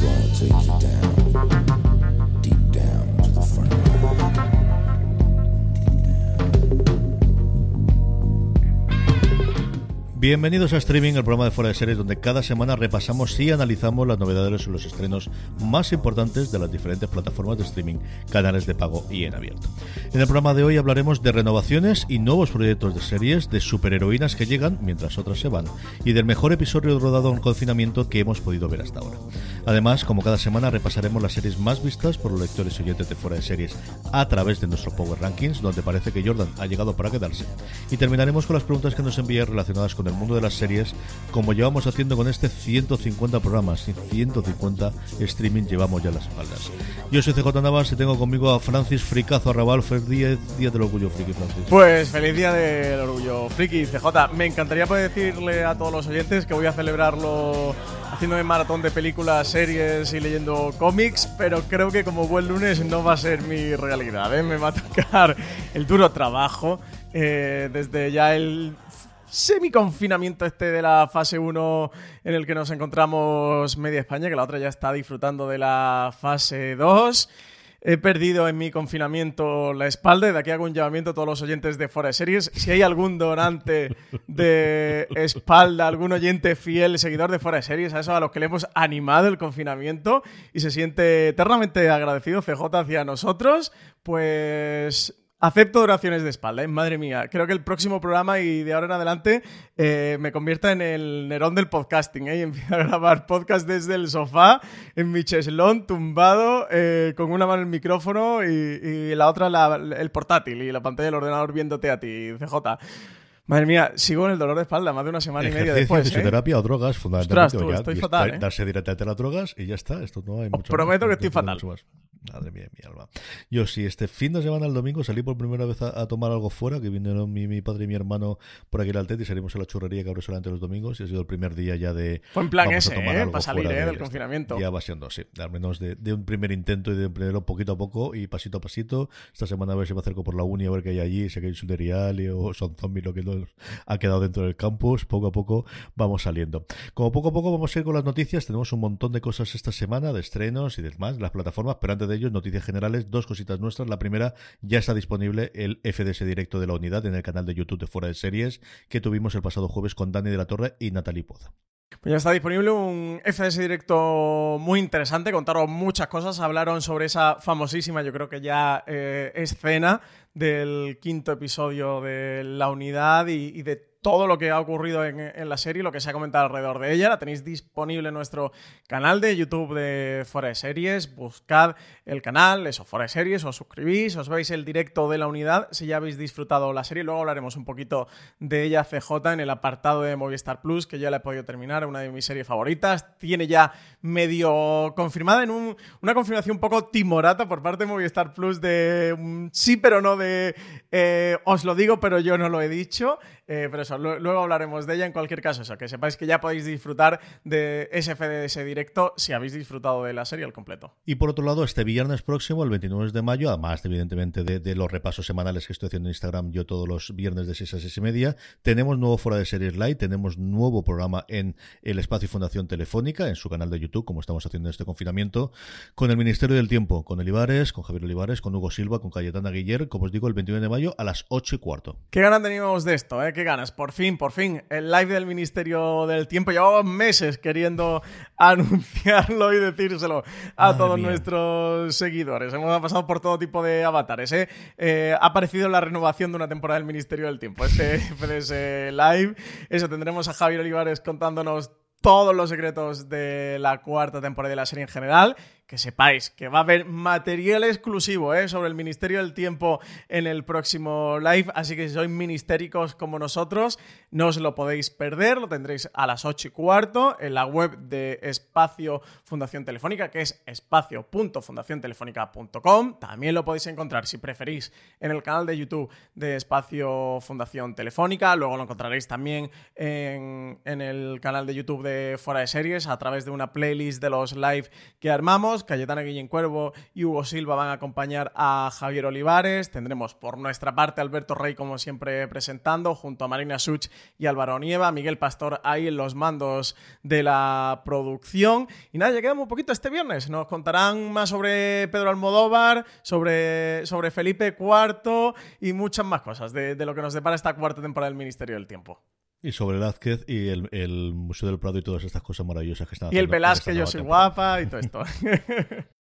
Gonna take you down. Bienvenidos a Streaming, el programa de Fuera de Series, donde cada semana repasamos y analizamos las novedades y los estrenos más importantes de las diferentes plataformas de streaming, canales de pago y en abierto. En el programa de hoy hablaremos de renovaciones y nuevos proyectos de series, de superheroínas que llegan mientras otras se van, y del mejor episodio rodado en confinamiento que hemos podido ver hasta ahora. Además, como cada semana, repasaremos las series más vistas por los lectores y oyentes de Fuera de Series a través de nuestro Power Rankings, donde parece que Jordan ha llegado para quedarse. Y terminaremos con las preguntas que nos envían relacionadas con el mundo de las series, como llevamos haciendo con este 150 programas y 150 streaming llevamos ya las espaldas. Yo soy CJ Navas y tengo conmigo a Francis Fricazo Arrabal. Feliz día, día del orgullo friki, Francis. Pues feliz día del orgullo friki, CJ. Me encantaría poder decirle a todos los oyentes que voy a celebrarlo haciéndome maratón de películas, series y leyendo cómics, pero creo que como buen lunes no va a ser mi realidad. ¿eh? Me va a tocar el duro trabajo. Eh, desde ya el semi-confinamiento este de la fase 1 en el que nos encontramos media España, que la otra ya está disfrutando de la fase 2. He perdido en mi confinamiento la espalda y de aquí hago un llamamiento a todos los oyentes de Fuera de Series. Si hay algún donante de espalda, algún oyente fiel, seguidor de Fuera de Series, a esos a los que le hemos animado el confinamiento y se siente eternamente agradecido CJ hacia nosotros, pues Acepto oraciones de espalda, ¿eh? madre mía. Creo que el próximo programa y de ahora en adelante eh, me convierta en el Nerón del podcasting ¿eh? y empiezo a grabar podcast desde el sofá, en mi cheslón, tumbado, eh, con una mano el micrófono y, la otra el portátil y la pantalla del ordenador viéndote a ti, CJ. Madre mía, sigo en el dolor de espalda más de una semana y media después. ¿eh? fisioterapia o drogas, fundamentalmente. Ostras, tú, estoy fatal, ¿eh? Darse directamente a las drogas y ya está. Esto no hay mucho prometo que estoy fatal. Madre mía, mi alma. Yo sí, este fin de semana, el domingo, salí por primera vez a, tomar algo fuera, que vinieron mi, mi, padre y mi hermano por aquí al TET y salimos a la churrería que abre solamente los domingos y ha sido el primer día ya de... Fue en plan ese, ¿eh? Para salir ¿eh? del confinamiento. Ya va siendo, sí. Al menos de, de, un primer intento y de primero poquito a poco y pasito a pasito. Esta semana a ver si me acerco por la uni a ver qué hay allí, si hay un o son zombies, lo que ha quedado dentro del campus. Poco a poco vamos saliendo. Como poco a poco vamos a ir con las noticias, tenemos un montón de cosas esta semana, de estrenos y demás, las plataformas, pero antes de ello, noticias generales, dos cositas nuestras. La primera, ya está disponible el FDS directo de la unidad en el canal de YouTube de Fuera de Series que tuvimos el pasado jueves con Dani de la Torre y Natalie Poza. Pues ya está disponible un FDS directo muy interesante, contaron muchas cosas, hablaron sobre esa famosísima, yo creo que ya eh, escena del quinto episodio de la unidad y, y de todo lo que ha ocurrido en, la serie, lo que se ha comentado alrededor de ella. La tenéis disponible en nuestro canal de YouTube de Fuera de Series. Buscad el canal, eso, Fuera de Series, os suscribís, os veis el directo de la unidad si ya habéis disfrutado la serie. Luego hablaremos un poquito de ella CJ en el apartado de Movistar Plus, que ya la he podido terminar, una de mis series favoritas. Tiene ya medio confirmada en una confirmación un poco timorata por parte de Movistar Plus de sí, pero no de eh, os lo digo, pero yo no lo he dicho. Eh, pero eso, luego hablaremos de ella. En cualquier caso, eso, que sepáis que ya podéis disfrutar de ese FDS directo si habéis disfrutado de la serie al completo. Y por otro lado, este viernes próximo, el 29 de mayo, además evidentemente de, los repasos semanales que estoy haciendo en Instagram yo todos los viernes de 6 a 6 y media, tenemos nuevo Fuera de Series Live, tenemos nuevo programa en el Espacio Fundación Telefónica, en su canal de YouTube, como estamos haciendo en este confinamiento, con el Ministerio del Tiempo, con Olivares, con Javier Olivares, con Hugo Silva, con Cayetana Guiller, como os digo, el 29 de mayo a las 8 y cuarto. ¿Qué ganas teníamos de esto? Eh? ¿Qué ganas? Por fin, por fin, el live del Ministerio del Tiempo. Llevamos meses queriendo anunciarlo y decírselo a todos nuestros seguidores. Hemos pasado por todo tipo de avatares. ¿eh? Eh, ha aparecido la renovación de una temporada del Ministerio del Tiempo. Este FDS Live. Eso, tendremos a Javier Olivares contándonos todos los secretos de la cuarta temporada de la serie en general que sepáis que va a haber material exclusivo ¿eh? sobre el Ministerio del Tiempo en el próximo live, así que si sois ministéricos como nosotros, no os lo podéis perder, lo tendréis a las 8 y cuarto en la web de Espacio Fundación Telefónica, que es espacio.fundaciontelefónica.com. También lo podéis encontrar, si preferís, en el canal de YouTube de Espacio Fundación Telefónica, luego lo encontraréis también en, el canal de YouTube de Fuera de Series a través de una playlist de los live que armamos Cayetana Guillén Cuervo y Hugo Silva van a acompañar a Javier Olivares. Tendremos por nuestra parte Alberto Rey, como siempre, presentando, junto a Marina Such y Álvaro Nieva, Miguel Pastor ahí en los mandos de la producción. Y nada, ya quedamos un poquito este viernes. Nos contarán más sobre Pedro Almodóvar, sobre, Felipe IV y muchas más cosas de lo que nos depara esta cuarta temporada del Ministerio del Tiempo. Y sobre Lázquez y el, Museo del Prado y todas estas cosas maravillosas que están Y el Velázquez, yo soy guapa y todo esto.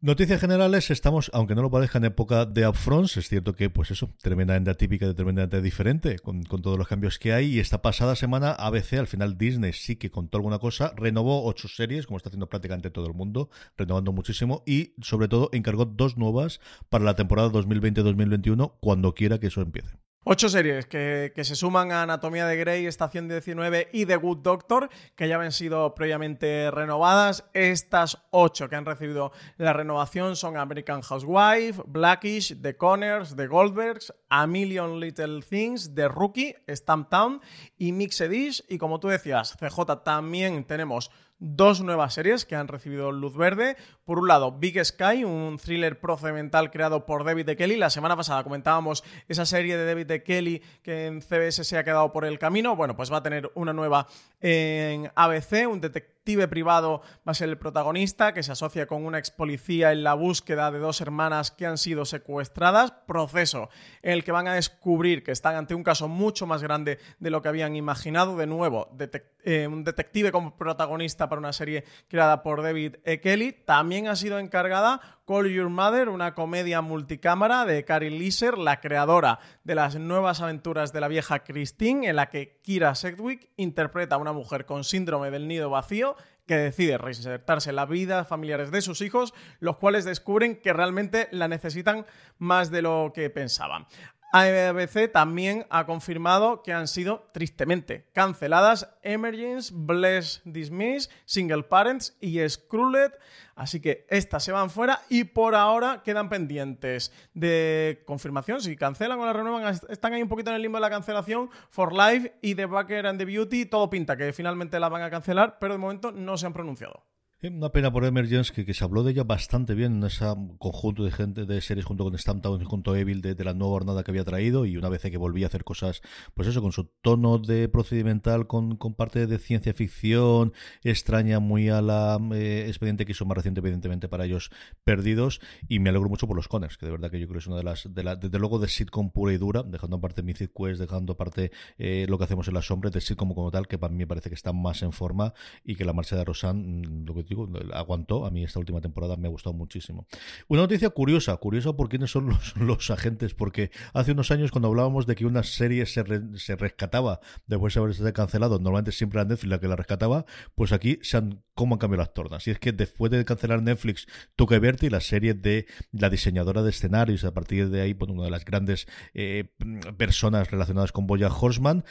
Noticias generales, estamos, aunque no lo parezca, en época de upfronts. Es cierto que, pues eso, tremendamente atípica, tremendamente diferente, con, con, todos los cambios que hay. Y esta pasada semana, ABC, al final Disney sí que contó alguna cosa, renovó ocho series, como está haciendo prácticamente todo el mundo, renovando muchísimo, y sobre todo encargó dos nuevas para la temporada 2020-2021, cuando quiera que eso empiece. Ocho series que, se suman a Anatomía de Grey, Estación 19 y The Good Doctor, que ya han sido previamente renovadas. Estas ocho que han recibido la renovación son American Housewife, Blackish, The Conners, The Goldbergs, A Million Little Things, The Rookie, Stamp Town y Mixed Dish. Y como tú decías, CJ, también tenemos dos nuevas series que han recibido luz verde. Por un lado, Big Sky, un thriller procedimental creado por David de Kelly. La semana pasada comentábamos esa serie de David de Kelly que en CBS se ha quedado por el camino. Bueno, pues va a tener una nueva en ABC, un detective privado va a ser el protagonista, que se asocia con una ex policía en la búsqueda de dos hermanas que han sido secuestradas. Proceso en el que van a descubrir que están ante un caso mucho más grande de lo que habían imaginado. De nuevo, eh, un detective como protagonista para una serie creada por David E. Kelly. También ha sido encargada Call Your Mother, una comedia multicámara de Carrie Leeser, la creadora de las nuevas aventuras de la vieja Christine, en la que Kira Sedgwick interpreta a una mujer con síndrome del nido vacío que decide reinsertarse en la vida familiares de sus hijos, los cuales descubren que realmente la necesitan más de lo que pensaban. ABC también ha confirmado que han sido tristemente canceladas Emergence, Bless Dismiss, Single Parents y Screwlet. Así que estas se van fuera y por ahora quedan pendientes de confirmación. Si cancelan o la renuevan, están ahí un poquito en el limbo de la cancelación. For Life y The Backer and the Beauty, todo pinta que finalmente la van a cancelar, pero de momento no se han pronunciado. Una pena por Emergence, que, que, se habló de ella bastante bien en ese conjunto de gente de series junto con Stamptown y junto a Evil de, la nueva jornada que había traído y una vez que volvía a hacer cosas, pues eso, con su tono de procedimental, con, con parte de ciencia ficción extraña muy a la eh, expediente que hizo más reciente, evidentemente, para ellos perdidos y me alegro mucho por los Conners, que de verdad que yo creo que es una de las, de la, desde luego de sitcom pura y dura, dejando aparte Mythic Quest, dejando aparte eh, lo que hacemos en la sombra, de sitcom como tal, que para mí parece que está más en forma y que la marcha de Rosan, mm, lo que digo, aguantó. A mí esta última temporada me ha gustado muchísimo. Una noticia curiosa, curiosa por quiénes son los, agentes, porque hace unos años cuando hablábamos de que una serie se, se rescataba después de haberse cancelado, normalmente siempre era Netflix la que la rescataba, pues aquí se han, cómo han cambiado las tornas. Y es que después de cancelar Netflix, Tuca y la serie de la diseñadora de escenarios, a partir de ahí, pues, una de las grandes eh, personas relacionadas con Boya Horseman,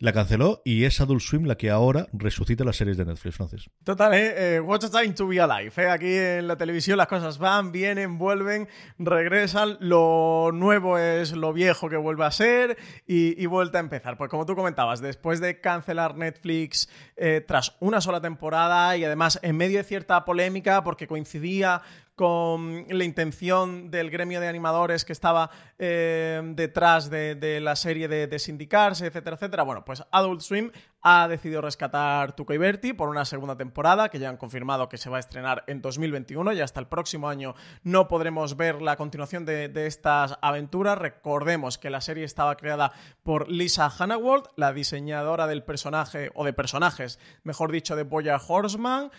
la canceló y es Adult Swim la que ahora resucita las series de Netflix, Francis. Total, ¿eh? eh What's a time to be alive. ¿eh? Aquí en la televisión las cosas van, vienen, vuelven, regresan. Lo nuevo es lo viejo que vuelve a ser y, y vuelta a empezar. Pues como tú comentabas, después de cancelar Netflix eh, tras una sola temporada y además en medio de cierta polémica porque coincidía con la intención del gremio de animadores que estaba eh, detrás de, la serie de, sindicarse, etcétera, etcétera. Bueno, pues Adult Swim ha decidido rescatar Tuca y Berti por una segunda temporada que ya han confirmado que se va a estrenar en 2021 y hasta el próximo año no podremos ver la continuación de, estas aventuras. Recordemos que la serie estaba creada por Lisa Hannawald, la diseñadora del personaje o de personajes, mejor dicho, de Boya Horseman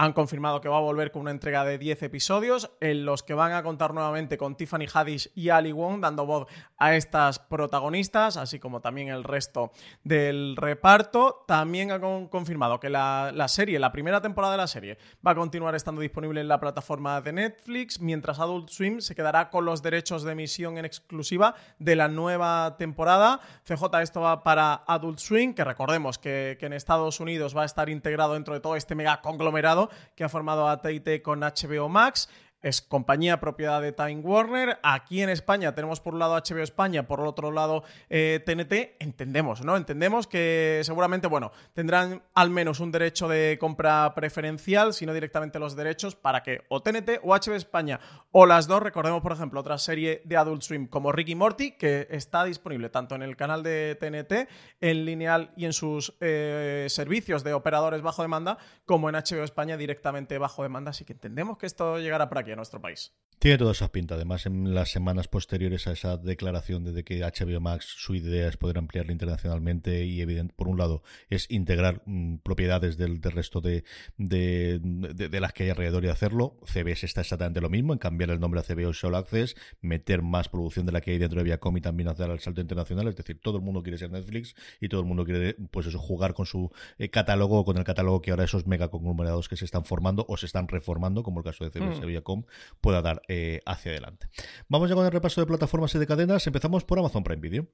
han confirmado que va a volver con una entrega de 10 episodios en los que van a contar nuevamente con Tiffany Haddish y Ali Wong dando voz a estas protagonistas, así como también el resto del reparto. También han confirmado que la, la, serie, la primera temporada de la serie, va a continuar estando disponible en la plataforma de Netflix, mientras Adult Swim se quedará con los derechos de emisión en exclusiva de la nueva temporada. CJ, esto va para Adult Swim, que recordemos que, que en Estados Unidos va a estar integrado dentro de todo este mega conglomerado que ha formado a con HBO Max. Es compañía propiedad de Time Warner. Aquí en España tenemos por un lado HBO España, por el otro lado TNT. Eh, Entendemos, ¿no? Entendemos que seguramente, bueno, tendrán al menos un derecho de compra preferencial, si no directamente los derechos, para que o TNT o HBO España o las dos, recordemos por ejemplo otra serie de Adult Swim como Ricky Morty, que está disponible tanto en el canal de TNT, en lineal y en sus eh, servicios de operadores bajo demanda, como en HBO España directamente bajo demanda. Así que entendemos que esto llegará por aquí a nuestro país. Tiene todas esas pintas. Además, en las semanas posteriores a esa declaración de que HBO Max, su idea es poder ampliarla internacionalmente y, evidente, por un lado, es integrar mm, propiedades del, resto de, de, las que hay alrededor y hacerlo. CBS está exactamente lo mismo, en cambiar el nombre a CBS Show Access, meter más producción de la que hay dentro de Viacom y también hacer el salto internacional. Es decir, todo el mundo quiere ser Netflix y todo el mundo quiere, pues eso, jugar con su eh, catálogo, con el catálogo que ahora esos mega conglomerados que se están formando o se están reformando, como el caso de CBS mm. Viacom, pueda dar eh, hacia adelante. Vamos ya con el repaso de plataformas y de cadenas. Empezamos por Amazon Prime Video.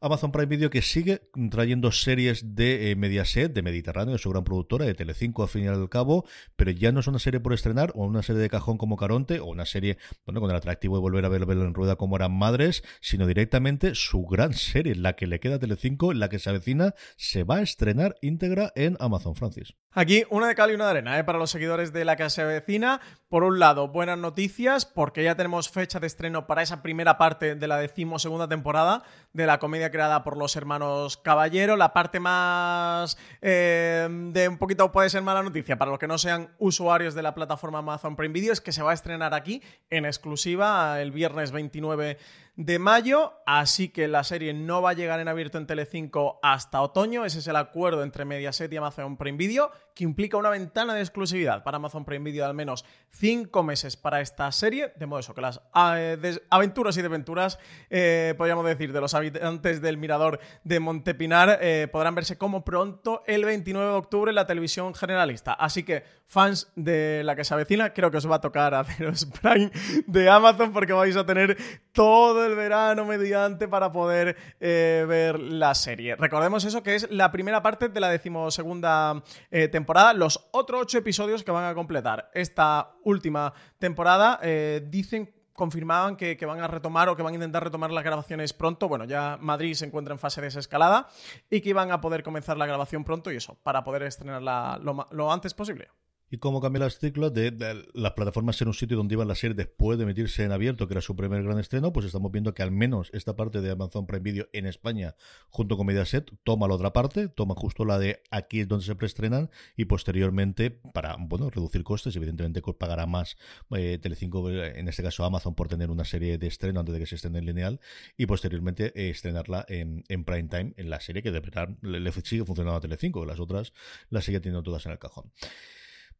Amazon Prime Video que sigue trayendo series de eh, Mediaset, de Mediterráneo, de su gran productora, de Telecinco al fin y al cabo, pero ya no es una serie por estrenar, o una serie de cajón como Caronte, o una serie, bueno, con el atractivo de volver a verlo en rueda como eran madres, sino directamente su gran serie, la que le queda a Telecinco, la que se avecina, se va a estrenar íntegra en Amazon Francis. Aquí una de cal y una de arena, ¿eh? para los seguidores de la que se avecina. Por un lado, buenas noticias, porque ya tenemos fecha de estreno para esa primera parte de la decimosegunda temporada de la comedia creada por los hermanos Caballero. La parte más eh, de un poquito puede ser mala noticia para los que no sean usuarios de la plataforma Amazon Prime Video es que se va a estrenar aquí en exclusiva el viernes 29 de mayo, así que la serie no va a llegar en abierto en Telecinco hasta otoño. Ese es el acuerdo entre Mediaset y Amazon Prime Video, que implica una ventana de exclusividad para Amazon Prime Video de al menos cinco meses para esta serie, de modo eso, que las eh, aventuras y desventuras, eh, podríamos decir, de los habitantes del mirador de Montepinar eh, podrán verse como pronto el 29 de octubre en la televisión generalista. Así que, fans de la que se avecina, creo que os va a tocar haceros Prime de Amazon porque vais a tener todo el verano mediante para poder eh, ver la serie. Recordemos eso que es la primera parte de la decimosegunda eh, temporada. Los otros ocho episodios que van a completar esta última temporada eh, dicen confirmaban que, van a retomar o que van a intentar retomar las grabaciones pronto. Bueno, ya Madrid se encuentra en fase de desescalada y que iban a poder comenzar la grabación pronto y eso, para poder estrenarla lo antes posible y cómo cambia el ciclo de, las plataformas en un sitio donde iban a ser después de emitirse en abierto, que era su primer gran estreno, pues estamos viendo que al menos esta parte de Amazon Prime Video en España, junto con Mediaset, toma la otra parte, toma justo la de aquí es donde se preestrenan y posteriormente, para bueno reducir costes, evidentemente pagará más eh, Telecinco, en este caso Amazon, por tener una serie de estreno antes de que se estrene en lineal y posteriormente eh, estrenarla en, en, prime time en la serie que de verdad le, sigue funcionando a Telecinco, las otras las sigue teniendo todas en el cajón.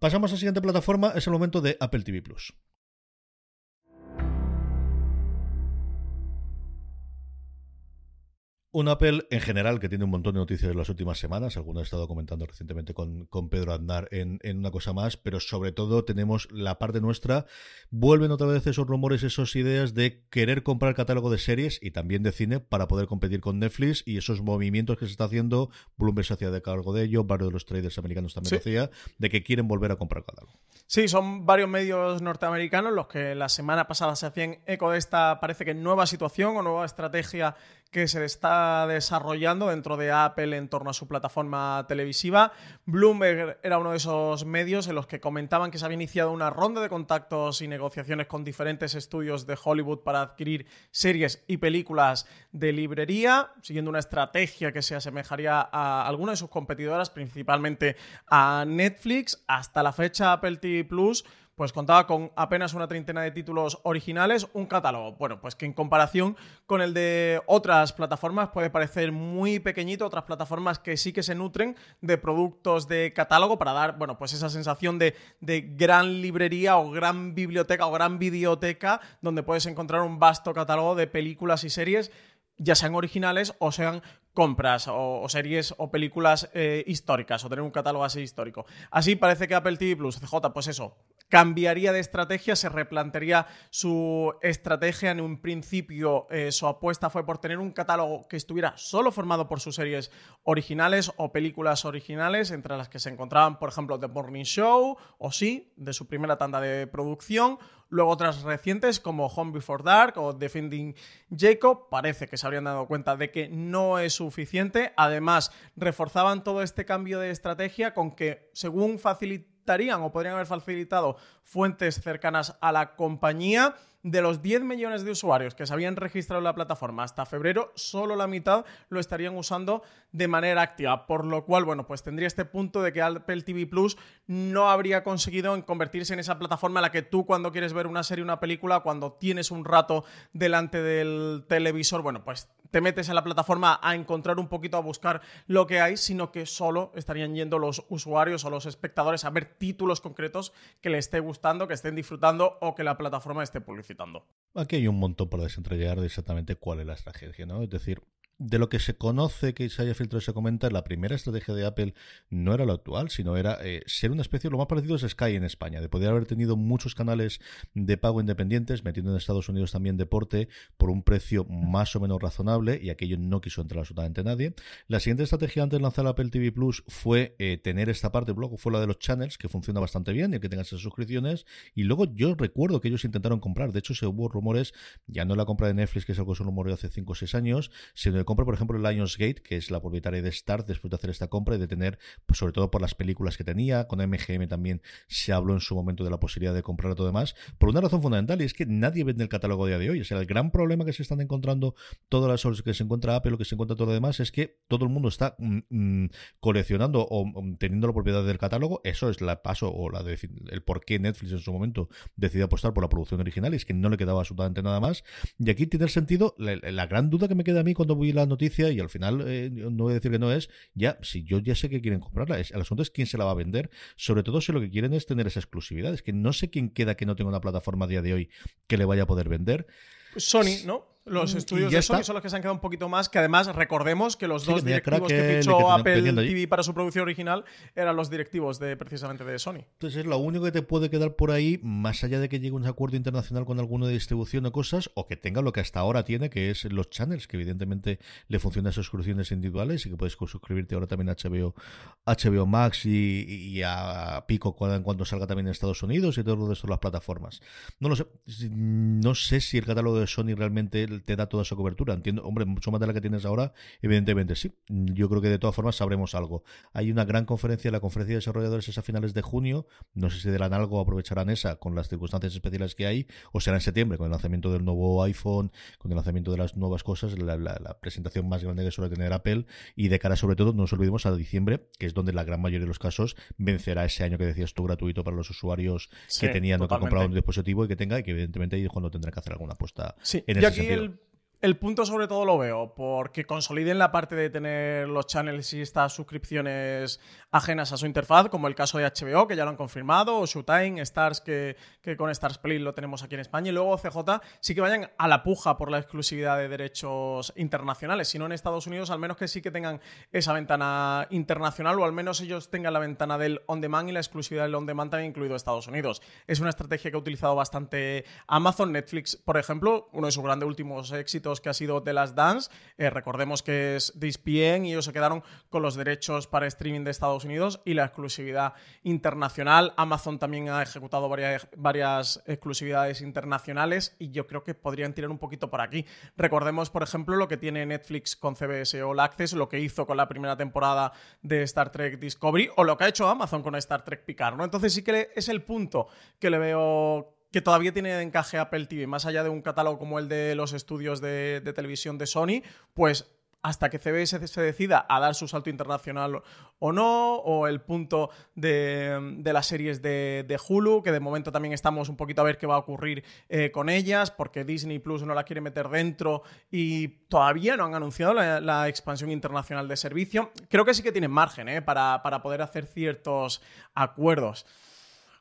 Pasamos a la siguiente plataforma, es el momento de Apple TV Plus. Un Apple en general que tiene un montón de noticias en las últimas semanas, alguno he estado comentando recientemente con, con Pedro Andar en, en, una cosa más, pero sobre todo tenemos la parte nuestra, vuelven otra vez esos rumores, esas ideas de querer comprar catálogo de series y también de cine para poder competir con Netflix y esos movimientos que se está haciendo, Bloomberg se hacía de cargo de ello, varios de los traders americanos también lo hacía, de que quieren volver a comprar catálogo. Sí, son varios medios norteamericanos los que la semana pasada se hacían eco de esta, parece que nueva situación o nueva estrategia que se está desarrollando dentro de Apple en torno a su plataforma televisiva. Bloomberg era uno de esos medios en los que comentaban que se había iniciado una ronda de contactos y negociaciones con diferentes estudios de Hollywood para adquirir series y películas de librería, siguiendo una estrategia que se asemejaría a alguna de sus competidoras, principalmente a Netflix. Hasta la fecha Apple TV Plus pues contaba con apenas una treintena de títulos originales, un catálogo, bueno, pues que en comparación con el de otras plataformas puede parecer muy pequeñito, otras plataformas que sí que se nutren de productos de catálogo para dar, bueno, pues esa sensación de, de gran librería o gran biblioteca o gran videoteca donde puedes encontrar un vasto catálogo de películas y series ya sean originales o sean compras o, series o películas eh, históricas o tener un catálogo así histórico. Así parece que Apple TV Plus, CJ, pues eso, cambiaría de estrategia, se replantearía su estrategia. En un principio, eh, su apuesta fue por tener un catálogo que estuviera solo formado por sus series originales o películas originales, entre las que se encontraban, por ejemplo, The Morning Show o Sí, de su primera tanda de producción. Luego otras recientes como Home Before Dark o Defending Jacob parece que se habrían dado cuenta de que no es suficiente. Además, reforzaban todo este cambio de estrategia con que, según o podrían haber facilitado fuentes cercanas a la compañía, de los 10 millones de usuarios que se habían registrado en la plataforma hasta febrero, solo la mitad lo estarían usando de manera activa, por lo cual, bueno, pues tendría este punto de que Apple TV Plus no habría conseguido convertirse en esa plataforma en la que tú cuando quieres ver una serie, una película, cuando tienes un rato delante del televisor, bueno, pues te metes en la plataforma a encontrar un poquito, a buscar lo que hay, sino que solo estarían yendo los usuarios o los espectadores a ver títulos concretos que les esté gustando, que estén disfrutando o que la plataforma esté publicitando. Aquí hay un montón para desentrañar de exactamente cuál es la estrategia, ¿no? Es decir, de lo que se conoce que se haya filtrado y se la primera estrategia de Apple no era lo actual, sino era eh, ser una especie, lo más parecido es Sky en España, de poder haber tenido muchos canales de pago independientes, metiendo en Estados Unidos también deporte por un precio más o menos razonable, y aquello no quiso entrar absolutamente nadie. La siguiente estrategia antes de lanzar Apple TV Plus fue eh, tener esta parte, luego fue la de los channels, que funciona bastante bien, y que tengas esas suscripciones, y luego yo recuerdo que ellos intentaron comprar, de hecho se hubo rumores, ya no la compra de Netflix, que es algo que se rumoreó hace 5 o 6 años, sino compra, por ejemplo, Lionsgate, que es la propietaria de Star, después de hacer esta compra y de tener, pues, sobre todo por las películas que tenía, con MGM también se habló en su momento de la posibilidad de comprar todo demás, por una razón fundamental, y es que nadie vende el catálogo a día de hoy. O sea, el gran problema que se están encontrando todas las horas que se encuentra Apple, lo que se encuentra todo lo demás, es que todo el mundo está mm, mm, coleccionando o mm, teniendo la propiedad del catálogo. Eso es la paso o la de, el por qué Netflix en su momento decidió apostar por la producción original, y es que no le quedaba absolutamente nada más. Y aquí tiene sentido, la, gran duda que me queda a mí cuando vi la noticia y al final eh, no voy a decir que no es, ya, si yo ya sé que quieren comprarla, el asunto es quién se la va a vender, sobre todo si lo que quieren es tener esa exclusividad, es que no sé quién queda que no tenga una plataforma a día de hoy que le vaya a poder vender. Sony, ¿no? Los mm, estudios de Sony son los que se han quedado un poquito más, que además recordemos que los dos directivos que fichó Apple TV para su producción original eran los directivos de precisamente de Sony. Entonces es lo único que te puede quedar por ahí, más allá de que llegue un acuerdo internacional con alguno de distribución o cosas, o que tenga lo que hasta ahora tiene, que es los channels, que evidentemente le funcionan suscripciones individuales y que puedes suscribirte ahora también a HBO, HBO Max y, a Pico cuando, cuando salga también en Estados Unidos y todo lo de las plataformas. No lo sé, no sé si el catálogo de Sony realmente te da toda esa cobertura. Entiendo, hombre, mucho más de la que tienes ahora, evidentemente sí. Yo creo que de todas formas sabremos algo. Hay una gran conferencia, la conferencia de desarrolladores es a finales de junio. No sé si darán algo, aprovecharán esa con las circunstancias especiales que hay, o será en septiembre, con el lanzamiento del nuevo iPhone, con el lanzamiento de las nuevas cosas, la, presentación más grande que suele tener Apple, y de cara sobre todo, no nos olvidemos a diciembre, que es donde la gran mayoría de los casos vencerá ese año que decías tú gratuito para los usuarios que tenían o que comprado un dispositivo y que tenga, y que evidentemente ahí es cuando tendrá que hacer alguna apuesta sí. en ese sentido. El punto sobre todo lo veo porque consoliden la parte de tener los channels y estas suscripciones ajenas a su interfaz, como el caso de HBO, que ya lo han confirmado, o Showtime, Stars, que, que con Stars Play lo tenemos aquí en España, y luego CJ sí que vayan a la puja por la exclusividad de derechos internacionales, si no en Estados Unidos, al menos que sí que tengan esa ventana internacional, o al menos ellos tengan la ventana del on-demand y la exclusividad del on-demand también incluido Estados Unidos. Es una estrategia que ha utilizado bastante Amazon, Netflix, por ejemplo, uno de sus grandes últimos éxitos que ha sido The Last Dance. Eh, recordemos que es de ESPN y ellos se quedaron con los derechos para streaming de Estados Unidos y la exclusividad internacional. Amazon también ha ejecutado varias, varias exclusividades internacionales y yo creo que podrían tirar un poquito por aquí. Recordemos, por ejemplo, lo que tiene Netflix con CBS All Access, lo que hizo con la primera temporada de Star Trek Discovery o lo que ha hecho Amazon con Star Trek Picard, ¿no? Entonces sí que es el punto que le veo que todavía tiene de encaje Apple TV, más allá de un catálogo como el de los estudios de, televisión de Sony, pues hasta que CBS se decida a dar su salto internacional o no, o el punto de, las series de, Hulu, que de momento también estamos un poquito a ver qué va a ocurrir eh, con ellas, porque Disney Plus no la quiere meter dentro y todavía no han anunciado la, expansión internacional de servicio. Creo que sí que tienen margen eh, para, para poder hacer ciertos acuerdos.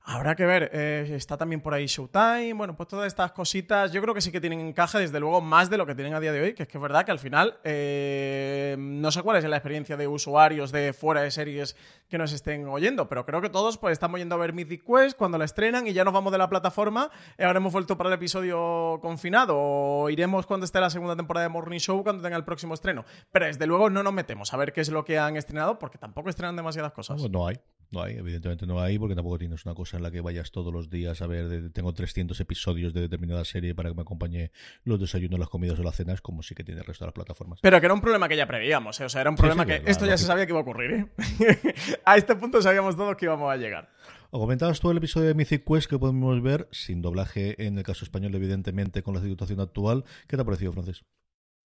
Habrá que ver, eh, está también por ahí Showtime, bueno, pues todas estas cositas, yo creo que sí que tienen encaje, desde luego, más de lo que tienen a día de hoy, que es que es verdad que al final eh, no sé cuál es la experiencia de usuarios de fuera de series que nos estén oyendo, pero creo que todos pues estamos yendo a ver Mythic Quest cuando la estrenan y ya nos vamos de la plataforma y ahora hemos vuelto para el episodio confinado o iremos cuando esté la segunda temporada de Morning Show cuando tenga el próximo estreno. Pero desde luego no nos metemos a ver qué es lo que han estrenado porque tampoco estrenan demasiadas cosas. No hay. No hay, evidentemente no hay, porque tampoco tienes una cosa en la que vayas todos los días a ver, tengo 300 episodios de determinada serie para que me acompañe los desayunos, las comidas o las cenas, como sí que tiene el resto de las plataformas. Pero que era un problema que ya preveíamos, ¿eh? o sea, era un problema que esto ya se sabía que iba a ocurrir. ¿eh? a este punto sabíamos todos que íbamos a llegar. O comentabas tú el episodio de Mythic Quest que podemos ver, sin doblaje en el caso situación, evidentemente, con la situación actual. ¿Qué te ha parecido, Francis?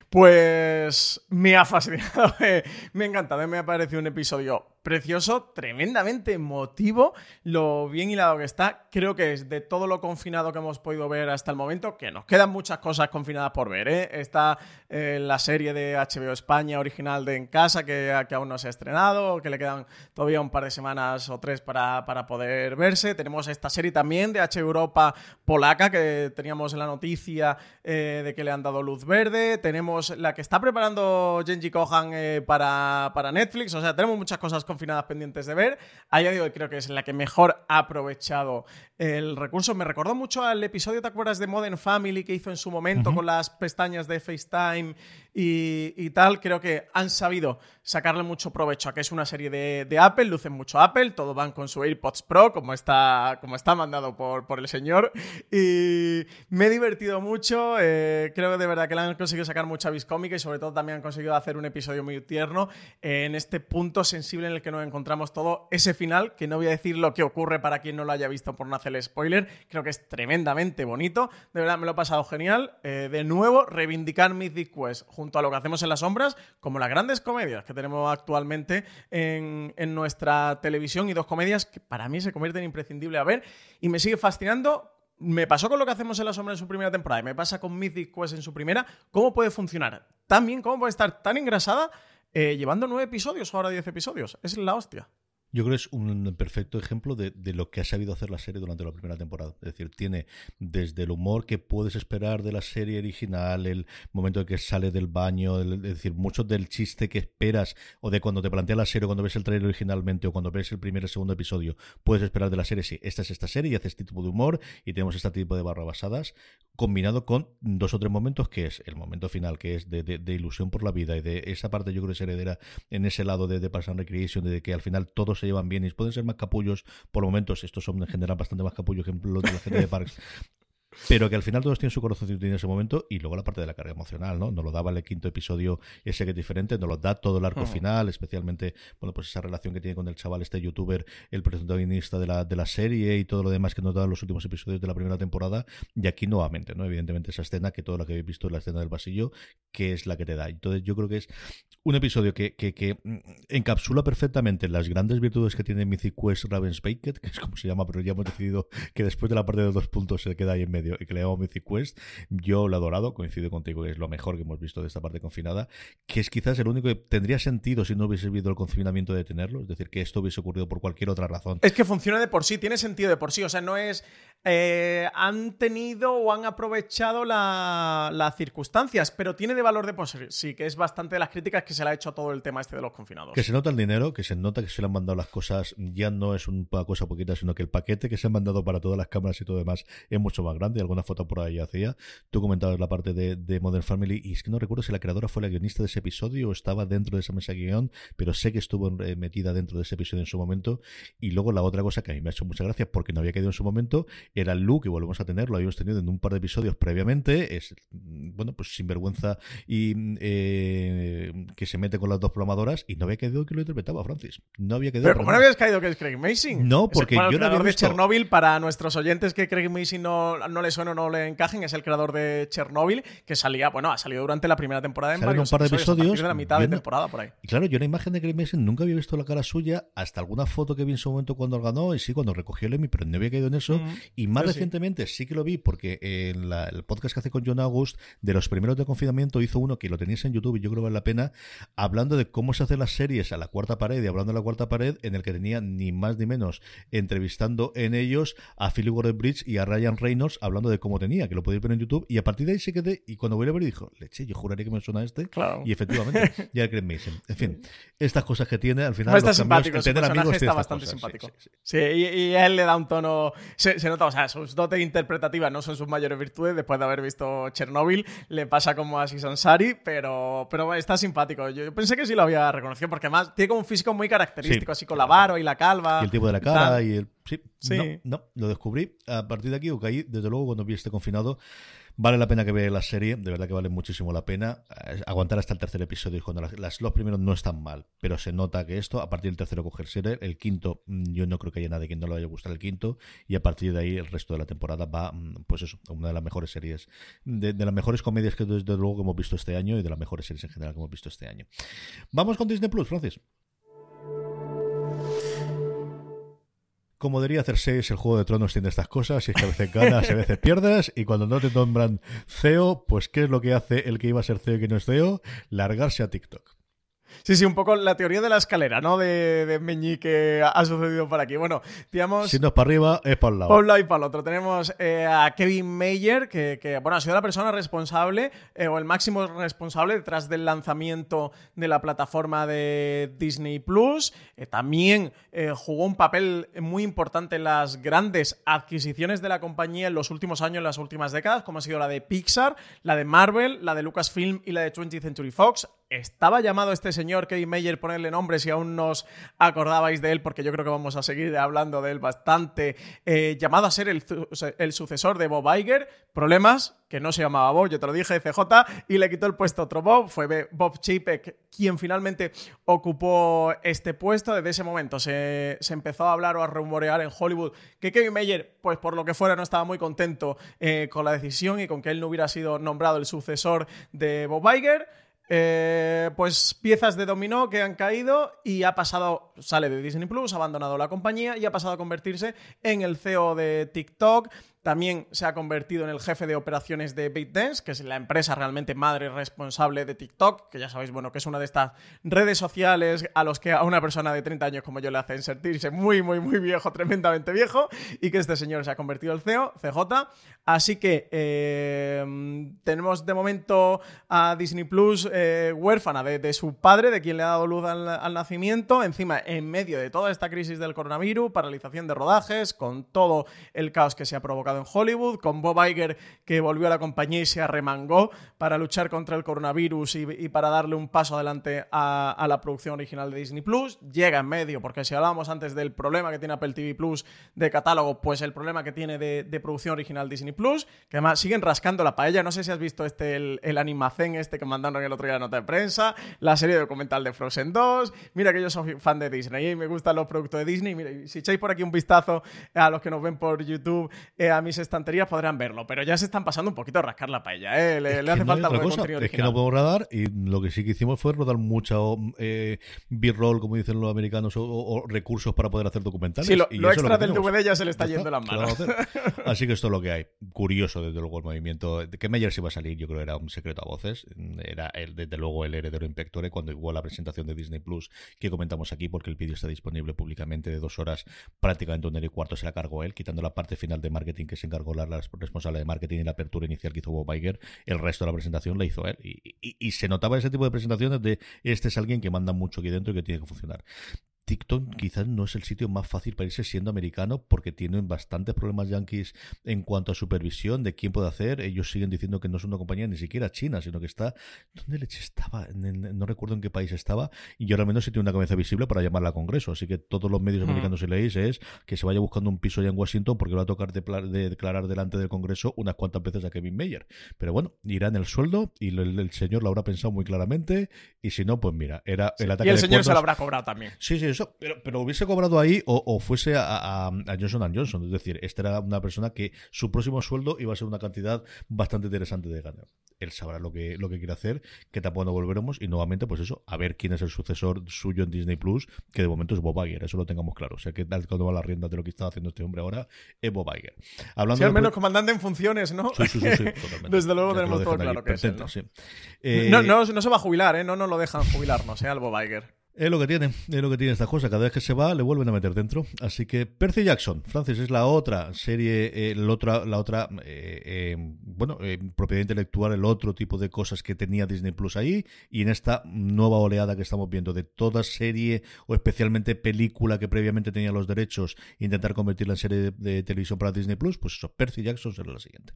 Pues me ha fascinado, me ha encantado, me ha parecido un episodio precioso, tremendamente emotivo, lo bien hilado que está. Creo que es de todo lo confinado que hemos podido ver hasta el momento, que nos quedan muchas cosas confinadas por ver. ¿eh? Está eh, la serie de HBO España original de En Casa, que, aún no se ha estrenado, que le quedan todavía un par de semanas o tres para, poder verse. Tenemos esta serie también de H Europa polaca, que teníamos en la noticia eh, de que le han dado luz verde. Tenemos la que está preparando Genji Kohan para, para Netflix. O sea, tenemos muchas cosas confinadas pendientes de ver. A día de hoy creo que es la que mejor ha aprovechado el recurso. Me recordó mucho al episodio, ¿te acuerdas de Modern Family que hizo en su momento con las pestañas de FaceTime y, tal? Creo que han sabido sacarle mucho provecho a que es una serie de, Apple, lucen mucho Apple, todos van con su AirPods Pro, como está, como está mandado por, por el señor. Y me he divertido mucho. Eh, creo de verdad que le han conseguido sacar mucha vis cómica y sobre todo también han conseguido hacer un episodio muy tierno en este punto sensible en el que nos encontramos todo. Ese final, que no voy a decir lo que ocurre para quien no lo haya visto por no hacer spoiler, creo que es tremendamente bonito. De verdad me lo he pasado genial. Eh, de nuevo, reivindicar Mythic Quest junto a lo que hacemos en las sombras, como las grandes comedias que tenemos actualmente en, en nuestra televisión y dos comedias que para mí se convierten en imprescindible a ver y me sigue fascinando me pasó con lo que hacemos en la sombra en su primera temporada y me pasa con Mythic Quest en su primera, ¿cómo puede funcionar tan bien? ¿Cómo puede estar tan engrasada eh, llevando nueve episodios o ahora diez episodios? Es la hostia. Yo creo que es un perfecto ejemplo de, lo que ha sabido hacer la serie durante la primera temporada. Es decir, tiene desde el humor que puedes esperar de la serie original, el momento en que sale del baño, es decir, mucho del chiste que esperas o de cuando te plantea la serie, cuando ves el trailer originalmente o cuando ves el primer y segundo episodio, puedes esperar de la serie. Sí, esta es esta serie y hace este tipo de humor y tenemos este tipo de barra basadas, combinado con dos o tres momentos que es el momento final, que es de, ilusión por la vida y de esa parte, yo creo que es heredera en ese lado de, de Parks and Recreation, de que al final todos se llevan bien y pueden ser más capullos por momentos. Estos son en general bastante más capullos que los de la gente de Parks. Pero que al final todos tienen su corazón en ese momento y luego la parte de la carga emocional, ¿no? Nos lo daba el quinto episodio ese que es diferente, nos lo da todo el arco hmm. final, especialmente, bueno, pues esa relación que tiene con el chaval, este youtuber, el protagonista de la, de la serie y todo lo demás que nos dan los últimos episodios de la primera temporada. Y aquí nuevamente, ¿no? Evidentemente esa escena, que todo lo que habéis visto es la escena del pasillo, que es la que te da. Entonces yo creo que es un episodio que, que, mm, encapsula perfectamente las grandes virtudes que tiene Mythic Quest Ravensbaked, que es como se llama, pero ya hemos decidido que después de la parte de los dos puntos se queda ahí en medio y que le llamo Mythic Quest, yo lo he adorado, coincido contigo que es lo mejor que hemos visto de esta parte confinada, que es quizás el único que tendría sentido si no hubiese habido el confinamiento de tenerlo, es decir, que esto hubiese ocurrido por cualquier otra razón. Es que funciona de por sí, tiene sentido de por sí, o sea, no es... Eh, han tenido o han aprovechado las circunstancias, pero tiene de valor de por sí, que es bastante de las críticas que se le ha hecho a todo el tema este de los confinados. Que se nota el dinero, que se nota que se le han mandado las cosas, ya no es una cosa poquita, sino que el paquete que se han mandado para todas las cámaras y todo demás es mucho más grande alguna foto por ahí hacía. Tú comentabas la parte de, Modern Family y es que no recuerdo si la creadora fue la guionista de ese episodio o estaba dentro de esa mesa guion, pero sé que estuvo eh, metida dentro de ese episodio en su momento. Y luego la otra cosa que a mí me ha hecho mucha gracia porque no había quedado en su momento era el look que volvemos a tener, lo habíamos tenido en un par de episodios previamente. Es, mm, bueno, pues sinvergüenza y eh, que se mete con las dos plomadoras y no había quedado que lo interpretaba Francis. No había quedado. ¿Pero cómo no habías caído que es Craig Mason? No, porque yo no había visto... de Chernobyl, para nuestros oyentes que Craig Mason no, no le suena o no le encajen, es el creador de Chernobyl, que salía, bueno, ha salido durante la primera temporada en varios un par de episodios. de la mitad de temporada por ahí. Y claro, yo la imagen de Craig Mason nunca había visto la cara suya hasta alguna foto que vi en su momento cuando ganó, y sí, cuando recogió el Emmy, pero no había caído en eso. Mm. Y más recientemente sí. que lo vi porque en el podcast que hace con John August, de los primeros de confinamiento, hizo uno que lo tenéis en YouTube y yo creo que vale la pena, hablando de cómo se hacen las series a la cuarta pared y hablando de la cuarta pared, en el que tenía ni más ni menos entrevistando en ellos a Philip Gordon Bridge y a Ryan Reynolds hablando de cómo tenía, que lo podéis ver en YouTube. Y a partir de ahí se quedé, y cuando voy a ver dijo, leche, yo juraría que me suena este. Y efectivamente, ya el Mason. En fin, estas cosas que tiene, al final. está simpático, está bastante simpático. Sí, y, a él le da un tono. Se, nota, o sea, sus dotes interpretativas no son sus mayores virtudes. Después de haber visto Chernobyl, le pasa como a Sansari, pero, pero está simpático. Yo, pensé que sí lo había reconocido, porque además tiene como un físico muy característico, así con la varo y la calva. Y el tipo de la cara y el. Sí, sí. No, no, lo descubrí. A partir de aquí, o caí, desde luego, cuando vi este confinado. Vale la pena que vea la serie, de verdad que vale muchísimo la pena. Eh, aguantar hasta el tercer episodio cuando las, los primeros no están mal, pero se nota que esto, a partir del tercero cogerse el quinto, mm, yo no creo que haya nadie que no le vaya a gustar el quinto, y a partir de ahí el resto de la temporada va, mm, pues eso, una de las mejores series, de, de las mejores comedias que desde luego que hemos visto este año y de las mejores series en general que hemos visto este año. Vamos con Disney Plus, Francis. Como debería hacerse el Juego de Tronos tiene estas cosas, y es que a veces ganas, a veces pierdes, y cuando no te nombran CEO, pues ¿qué es lo que hace el que iba a ser CEO y que no es CEO? Largarse a TikTok. Sí, sí, un poco la teoría de la escalera, ¿no? De, de Meñi que ha sucedido por aquí. Bueno, digamos... Si no es para arriba, es para el lado. Para un lado y para el otro. Tenemos eh, a Kevin Mayer, que, bueno, ha sido la persona responsable, eh, o el máximo responsable detrás del lanzamiento de la plataforma de Disney Plus. Eh, también jugó un papel muy importante en las grandes adquisiciones de la compañía en los últimos años, en las últimas décadas, como ha sido la de Pixar, la de Marvel, la de Lucasfilm y la de 20th Century Fox. Estaba llamado este señor Kevin Mayer ponerle nombre si aún no os acordabais de él, porque yo creo que vamos a seguir hablando de él bastante. Eh, llamado a ser el, sucesor de Bob Iger. Problemas, que no se llamaba Bob, yo te lo dije, CJ, y le quitó el puesto a otro Bob. Fue Bob Chapek quien finalmente ocupó este puesto. Desde ese momento se, se, empezó a hablar o a rumorear en Hollywood que Kevin Mayer, pues por lo que fuera, no estaba muy contento eh, con la decisión y con que él no hubiera sido nombrado el sucesor de Bob Iger. Eh, pues piezas de dominó que han caído y ha pasado, sale de Disney Plus, ha abandonado la compañía y ha pasado a convertirse en el CEO de TikTok. También se ha convertido en el jefe de operaciones de BitDance, que es la empresa realmente madre responsable de TikTok, que ya sabéis, bueno, que es una de estas redes sociales a los que a una persona de 30 años como yo le hacen sentirse muy, muy, muy viejo, tremendamente viejo, y que este señor se ha convertido en CEO, CJ. Así que eh, tenemos de momento a Disney Plus eh, huérfana de, su padre, de quien le ha dado luz al, al nacimiento, encima en medio de toda esta crisis del coronavirus, paralización de rodajes, con todo el caos que se ha provocado en Hollywood, con Bob Iger que volvió a la compañía y se arremangó para luchar contra el coronavirus y, para darle un paso adelante a, la producción original de Disney Plus. Llega en medio, porque si hablábamos antes del problema que tiene Apple TV Plus de catálogo, pues el problema que tiene de, producción original Disney Plus, que además siguen rascando la paella. No sé si has visto este, el, el animacén este que mandaron el otro día la nota de prensa, la serie documental de Frozen 2. Mira que yo soy fan de Disney y me gustan los productos de Disney. Mira, si echáis por aquí un vistazo a los que nos ven por YouTube, eh, a mis estanterías podrán verlo, pero ya se están pasando un poquito a rascar la paella, ¿eh? Le, hace falta algo Es que no podemos rodar y lo que sí que hicimos fue rodar mucho eh, B-roll, como dicen los americanos, o, recursos para poder hacer documentales. Sí, lo, extra del DVD ya se le está yendo las manos. Así que esto es lo que hay. Curioso, desde luego, el movimiento. Que Meyer se iba a salir, yo creo que era un secreto a voces. Era, el, desde luego, el heredero Impectore cuando igual la presentación de Disney Plus que comentamos aquí, porque el vídeo está disponible públicamente de dos horas, prácticamente un y cuarto se la cargó él, quitando la parte final de marketing que se encargó la, responsable de marketing y la apertura inicial que hizo Bob Iger, el resto de la presentación la hizo él. Y, se notaba ese tipo de presentaciones de este es alguien que manda mucho aquí dentro y que tiene que funcionar. TikTok quizás no es el sitio más fácil para irse siendo americano porque tienen bastantes problemas yankees en cuanto a supervisión de quién puede hacer. Ellos siguen diciendo que no es una compañía ni siquiera china, sino que está... ¿Dónde leche estaba? No recuerdo en qué país estaba. Y yo ahora menos sí tiene una cabeza visible para llamarla a Congreso. Así que todos los medios americanos, si leéis, es que se vaya buscando un piso ya en Washington porque va a tocar de declarar delante del Congreso unas cuantas veces a Kevin Mayer. Pero bueno, irá en el sueldo y el, señor lo habrá pensado muy claramente. Y si no, pues mira, era el ataque Y el señor se lo habrá cobrado también. Sí, sí, pero, pero hubiese cobrado ahí o, fuese a, Johnson Johnson. Es decir, esta era una persona que su próximo sueldo iba a ser una cantidad bastante interesante de ganar. Él sabrá lo que, lo que quiere hacer, que tampoco no volveremos y nuevamente, pues eso, a ver quién es el sucesor suyo en Disney Plus, que de momento es Bob Iger, eso lo tengamos claro. O sea, que tal cuando va la rienda de lo que está haciendo este hombre ahora es Bob Iger. Hablando sí, al menos comandante en funciones, ¿no? Sí, sí, sí, Desde luego tenemos todo claro que es no. Eh, no, no, se va a jubilar, ¿eh? No nos lo dejan jubilarnos, ¿eh? Al Bob Iger. Es lo que tiene, es lo que tiene esta cosa. Cada vez que se va, le vuelven a meter dentro. Así que Percy Jackson, Francis, es la otra serie, eh, la otra, la otra eh, eh, bueno, propiedad intelectual, el otro tipo de cosas que tenía Disney Plus ahí. Y en esta nueva oleada que estamos viendo de toda serie o especialmente película que previamente tenía los derechos, intentar convertirla en serie de, de televisión para Disney Plus, pues eso, Percy Jackson será la siguiente.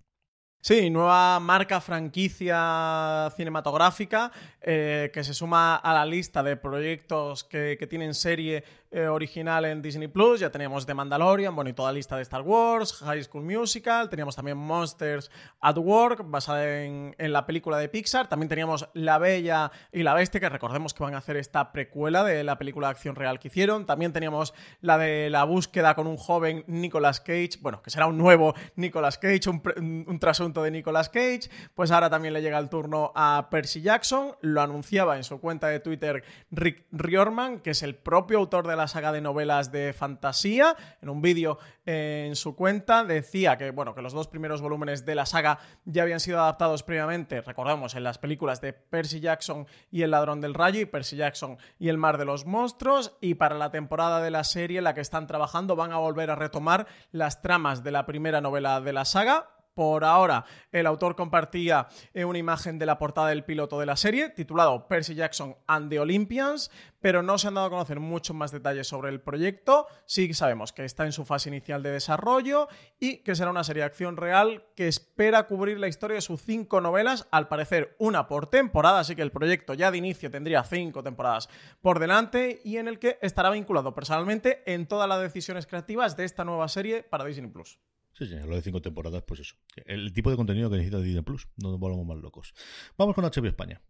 Sí, nueva marca franquicia cinematográfica eh, que se suma a la lista de proyectos que, tienen serie eh, original en Disney Plus. Ya teníamos The Mandalorian, bueno, y toda la lista de Star Wars, High School Musical, teníamos también Monsters at Work, basada en, la película de Pixar. También teníamos La Bella y la Bestia, que recordemos que van a hacer esta precuela de la película de acción real que hicieron. También teníamos la de la búsqueda con un joven Nicolas Cage, bueno, que será un nuevo Nicolas Cage, un, un trasunto de Nicolas Cage, pues ahora también le llega el turno a Percy Jackson, lo anunciaba en su cuenta de Twitter Rick Riorman, que es el propio autor de la saga de novelas de fantasía, en un vídeo en su cuenta decía que, bueno, que los dos primeros volúmenes de la saga ya habían sido adaptados previamente, recordamos, en las películas de Percy Jackson y El ladrón del rayo y Percy Jackson y El mar de los monstruos, y para la temporada de la serie en la que están trabajando van a volver a retomar las tramas de la primera novela de la saga, por ahora, el autor compartía eh, una imagen de la portada del piloto de la serie, titulado Percy Jackson and the Olympians, pero no se han dado a conocer muchos más detalles sobre el proyecto. Sí sabemos que está en su fase inicial de desarrollo y que será una serie de acción real que espera cubrir la historia de sus cinco novelas, al parecer una por temporada, así que el proyecto ya de inicio tendría cinco temporadas por delante y en el que estará vinculado personalmente en todas las decisiones creativas de esta nueva serie para Disney Plus. Sí, sí, lo de cinco temporadas, pues eso. El tipo de contenido que necesita Disney Plus. No nos volvamos más locos. Vamos con HBO España.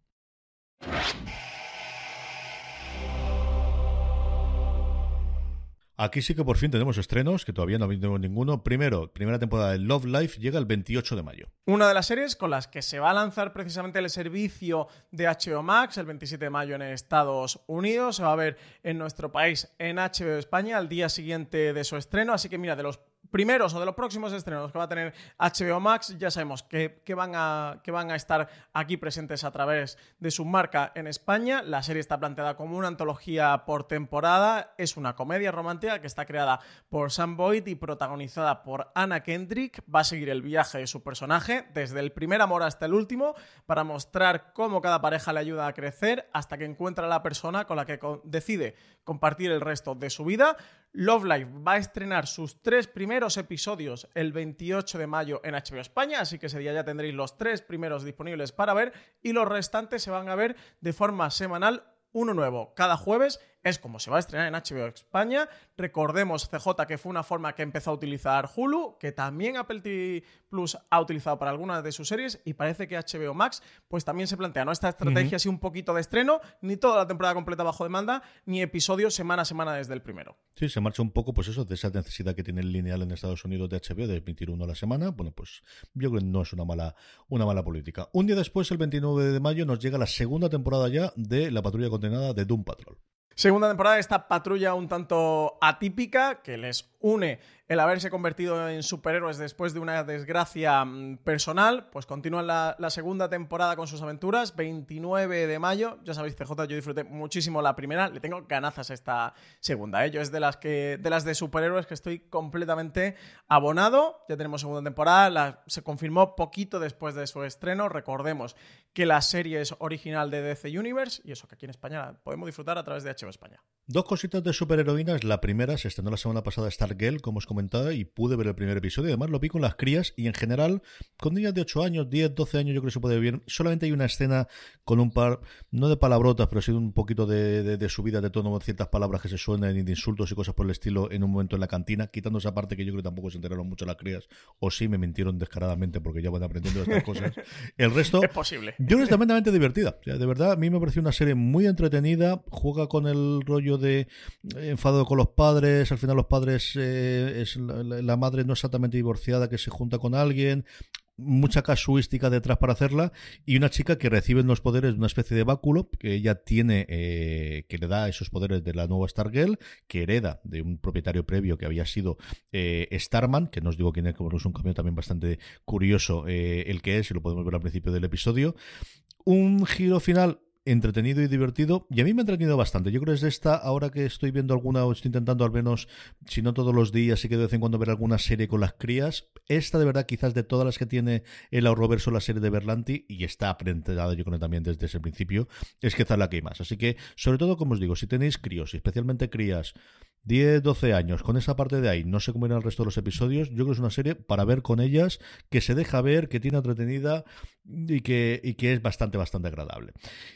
Aquí sí que por fin tenemos estrenos, que todavía no tenemos ninguno. Primero, primera temporada de Love Life llega el 28 de mayo. Una de las series con las que se va a lanzar precisamente el servicio de HBO Max el 27 de mayo en Estados Unidos. Se va a ver en nuestro país en HBO España al día siguiente de su estreno. Así que mira, de los primeros o de los próximos estrenos que va a tener HBO Max, ya sabemos que, van a, van a estar aquí presentes a través de su marca en España. La serie está planteada como una antología por temporada. Es una comedia romántica que está creada por Sam Boyd y protagonizada por Anna Kendrick. Va a seguir el viaje de su personaje desde el primer amor hasta el último para mostrar cómo cada pareja le ayuda a crecer hasta que encuentra a la persona con la que decide compartir el resto de su vida. Love Life va a estrenar sus tres primeros episodios el 28 de mayo en HBO España, así que ese día ya tendréis los tres primeros disponibles para ver y los restantes se van a ver de forma semanal uno nuevo cada jueves es como se va a estrenar en HBO España. Recordemos, CJ, que fue una forma que empezó a utilizar Hulu, que también Apple TV Plus ha utilizado para algunas de sus series, y parece que HBO Max pues también se plantea ¿no? esta estrategia así un poquito de estreno, ni toda la temporada completa bajo demanda, ni episodios semana a semana desde el primero. Sí, se marcha un poco pues eso, de esa necesidad que tiene el lineal en Estados Unidos de HBO de emitir uno a la semana. Bueno, pues yo creo que no es una mala, una mala política. Un día después, el 29 de mayo, nos llega la segunda temporada ya de La Patrulla Condenada de Doom Patrol. Segunda temporada de esta patrulla un tanto atípica que les une el haberse convertido en superhéroes después de una desgracia mm, personal, pues continúan la, segunda temporada con sus aventuras, 29 de mayo, ya sabéis, CJ, yo disfruté muchísimo la primera, le tengo ganazas a esta segunda, ¿eh? yo es de las, que, de las de superhéroes que estoy completamente abonado, ya tenemos segunda temporada, se confirmó poquito después de su estreno, recordemos que la serie es original de DC Universe y eso que aquí en España podemos disfrutar a través de HBO España. Dos cositas de superheroínas, la primera se estrenó la semana pasada Stargirl, como os comentada y pude ver el primer episodio. Además, lo vi con las crías y en general, con niñas de 8 años, 10, 12 años, yo creo que se puede ver bien. Solamente hay una escena con un par, no de palabrotas, pero sí un poquito de, de, subida de tono, ciertas palabras que se suenan y de insultos y cosas por el estilo en un momento en la cantina, quitando esa parte que yo creo que tampoco se enteraron mucho las crías, o sí me mintieron descaradamente porque ya van aprendiendo estas cosas. El resto. Es posible. Yo creo que es tremendamente divertida. de verdad, a mí me pareció una serie muy entretenida. Juega con el rollo de enfado con los padres. Al final, los padres, eh, la, madre no exactamente divorciada que se junta con alguien mucha casuística detrás para hacerla y una chica que recibe los poderes de una especie de báculo que ella tiene eh, que le da esos poderes de la nueva Stargirl que hereda de un propietario previo que había sido eh, Starman que no os digo quién es como es un cambio también bastante curioso el que es y lo podemos ver al principio del episodio. Un giro final entretenido y divertido. Y a mí me ha entretenido bastante. Yo creo que es de esta, ahora que estoy viendo alguna, o estoy intentando al menos, si no todos los días, sí que de vez en cuando ver alguna serie con las crías. Esta, de verdad, quizás de todas las que tiene el Ahorroverso, la serie de Berlanti, y está aprendido yo creo también desde ese principio, es quizás la que hay más. Así que, sobre todo, como os digo, si tenéis críos, y especialmente crías 10, 12 años, con esa parte de ahí, no sé cómo irán el resto de los episodios, yo creo que es una serie para ver con ellas, que se deja ver, que tiene entretenida y que, y que es bastante, bastante agradable.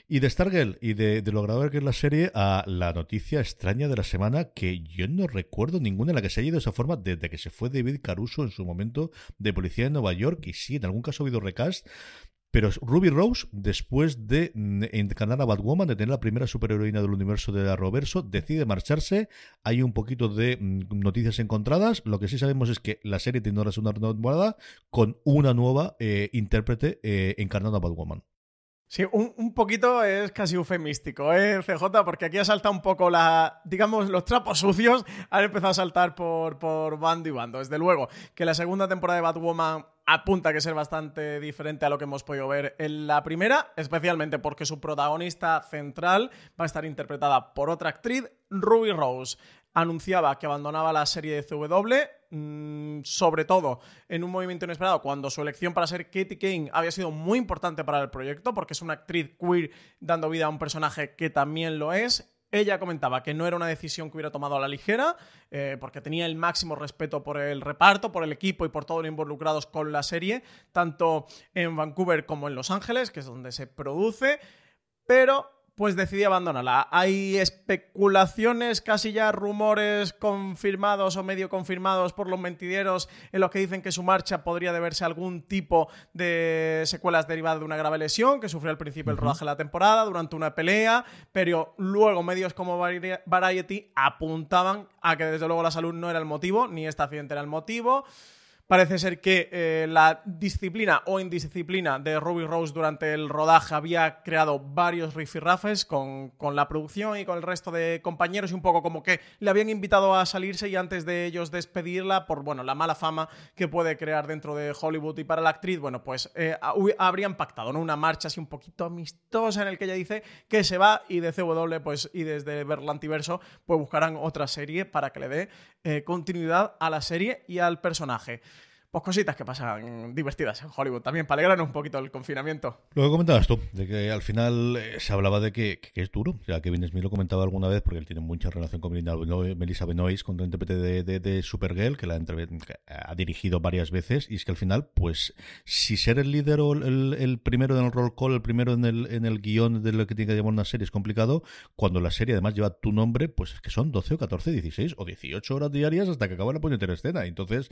Y de Stargirl y de, de lo agradable que es la serie, a la noticia extraña de la semana, que yo no recuerdo ninguna en la que se haya ido de esa forma desde que se fue David Caruso en su momento de policía en Nueva York, y sí, en algún caso ha habido recast, pero Ruby Rose, después de mm, encarnar a Batwoman, de tener la primera superheroína del universo de Arrowverso, decide marcharse. Hay un poquito de mm, noticias encontradas. Lo que sí sabemos es que la serie tiene una segunda temporada con una nueva eh, intérprete eh, encarnando a Batwoman. Sí, un, poquito es casi eufemístico, ¿eh, CJ? Porque aquí ha saltado un poco la, digamos, los trapos sucios han empezado a saltar por, por bando y bando. Desde luego que la segunda temporada de Batwoman apunta a que ser bastante diferente a lo que hemos podido ver en la primera, especialmente porque su protagonista central va a estar interpretada por otra actriz, Ruby Rose. Anunciaba que abandonaba la serie de CW, mm, sobre todo en un movimiento inesperado, cuando su elección para ser Katie Kane había sido muy importante para el proyecto, porque es una actriz queer dando vida a un personaje que también lo es. Ella comentaba que no era una decisión que hubiera tomado a la ligera, eh, porque tenía el máximo respeto por el reparto, por el equipo y por todos los involucrados con la serie, tanto en Vancouver como en Los Ángeles, que es donde se produce, pero pues decidí abandonarla. Hay especulaciones, casi ya rumores confirmados o medio confirmados por los mentideros en los que dicen que su marcha podría deberse a algún tipo de secuelas derivadas de una grave lesión que sufrió al principio el rodaje de la temporada durante una pelea, pero luego medios como Variety apuntaban a que desde luego la salud no era el motivo, ni este accidente era el motivo. Parece ser que eh, la disciplina o indisciplina de Ruby Rose durante el rodaje había creado varios rifirrafes con, con la producción y con el resto de compañeros y un poco como que le habían invitado a salirse y antes de ellos despedirla por bueno la mala fama que puede crear dentro de Hollywood y para la actriz, bueno pues eh, habrían pactado ¿no? una marcha así un poquito amistosa en el que ella dice que se va y de CW pues y desde Berlantiverso pues buscarán otra serie para que le dé eh, continuidad a la serie y al personaje pues cositas que pasan divertidas en Hollywood también, para alegrar un poquito el confinamiento. Lo que comentabas tú, de que al final eh, se hablaba de que, es duro. O sea, Kevin Smith lo comentaba alguna vez porque él tiene mucha relación con Melissa Benoist, con intérprete de, de, Supergirl, que la ha dirigido varias veces, y es que al final, pues, si ser el líder o el, primero en el roll call, el primero en el, en el guion de lo que tiene que llamar una serie es complicado, cuando la serie además lleva tu nombre, pues es que son 12 o 14, 16 o 18 horas diarias hasta que acaba la puñetera escena. Entonces,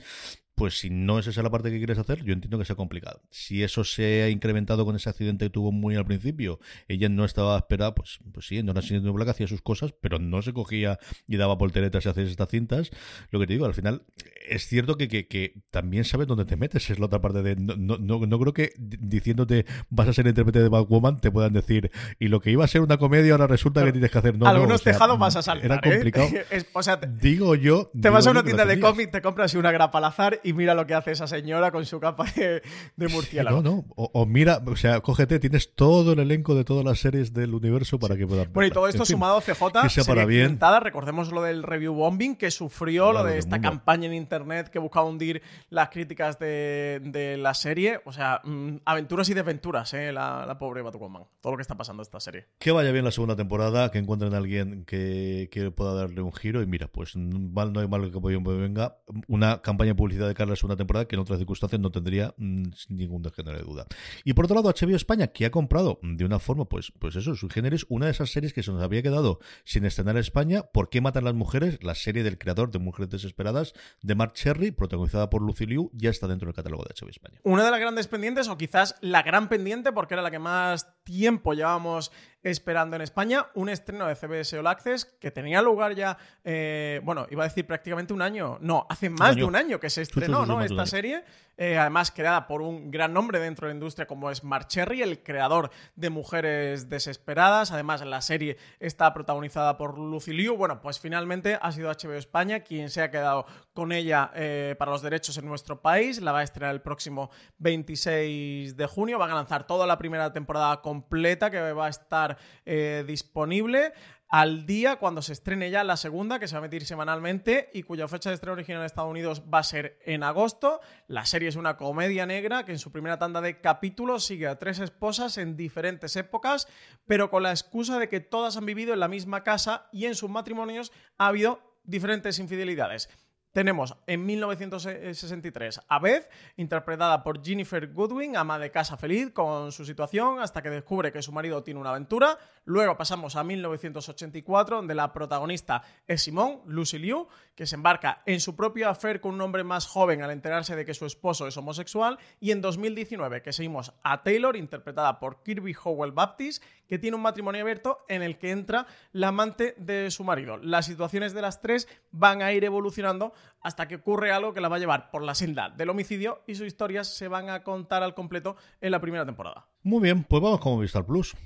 pues si no es esa la parte que quieres hacer, yo entiendo que sea complicado. Si eso se ha incrementado con ese accidente que tuvo muy al principio, ella no estaba esperada, pues, pues sí, no era siendo Black hacía sus cosas, pero no se cogía y daba polteretas y hacía estas cintas. Lo que te digo, al final, es cierto que, que, también sabes dónde te metes, es la otra parte de. No, no, no, creo que diciéndote vas a ser intérprete de Batwoman te puedan decir, y lo que iba a ser una comedia ahora resulta que tienes que hacer. No, Algunos tejados vas a saltar. Era ¿eh? complicado. o sea, digo yo. Te vas a una tienda de cómic, te compras una grapa al azar y y mira lo que hace esa señora con su capa de, murciélago. No, no, o, mira, o sea, cógete, tienes todo el elenco de todas las series del universo para que puedan... Bueno, y todo esto sumado a CJ, que sea para bien. recordemos lo del review bombing que sufrió, lo de esta campaña en internet que buscaba hundir las críticas de, la serie, o sea, mm, aventuras y desventuras, eh, la, pobre Batwoman, todo lo que está pasando en esta serie. Que vaya bien la segunda temporada, que encuentren a alguien que, que pueda darle un giro y mira, pues mal no hay mal que venga una campaña de publicidad de cara a la segunda temporada que en otras circunstancias no tendría mm, ningún género de duda. Y por otro lado, HBO España, que ha comprado de una forma, pues, pues eso, su género es una de esas series que se nos había quedado sin estrenar en España. ¿Por qué matan las mujeres? La serie del creador de Mujeres Desesperadas, de Mark Cherry, protagonizada por Lucy Liu, ya está dentro del catálogo de HBO España. Una de las grandes pendientes, o quizás la gran pendiente, porque era la que más tiempo llevábamos esperando en España un estreno de CBS All Access que tenía lugar ya, eh, bueno, iba a decir prácticamente un año, no, hace más de un año que se estrenó, ¿no? Esta serie, eh, además creada por un gran nombre dentro de la industria como es Mark Cherry, el creador de Mujeres Desesperadas. Además, la serie está protagonizada por Lucy Liu. Bueno, pues finalmente ha sido HBO España quien se ha quedado con ella eh, para los derechos en nuestro país. La va a estrenar el próximo 26 de junio. Van a lanzar toda la primera temporada completa que va a estar eh, disponible al día cuando se estrene ya la segunda, que se va a emitir semanalmente y cuya fecha de estreno original en Estados Unidos va a ser en agosto. La serie es una comedia negra que en su primera tanda de capítulos sigue a tres esposas en diferentes épocas, pero con la excusa de que todas han vivido en la misma casa y en sus matrimonios ha habido diferentes infidelidades. Tenemos en 1963 a Beth, interpretada por Jennifer Goodwin, ama de casa feliz con su situación hasta que descubre que su marido tiene una aventura. Luego pasamos a 1984, donde la protagonista es Simone, Lucy Liu, que se embarca en su propio affair con un hombre más joven al enterarse de que su esposo es homosexual. Y en 2019, que seguimos a Taylor, interpretada por Kirby Howell Baptist, que tiene un matrimonio abierto en el que entra la amante de su marido. Las situaciones de las tres van a ir evolucionando hasta que ocurre algo que la va a llevar por la senda del homicidio y sus historias se van a contar al completo en la primera temporada. Muy bien, pues vamos con Movistar Plus.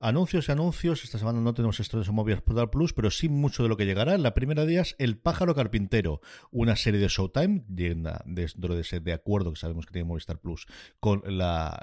Anuncios y anuncios. Esta semana no tenemos estrenos en Movistar Plus, pero sí mucho de lo que llegará. La primera día es El pájaro carpintero, una serie de Showtime, dentro de ese de acuerdo que sabemos que tiene Movistar Plus con la,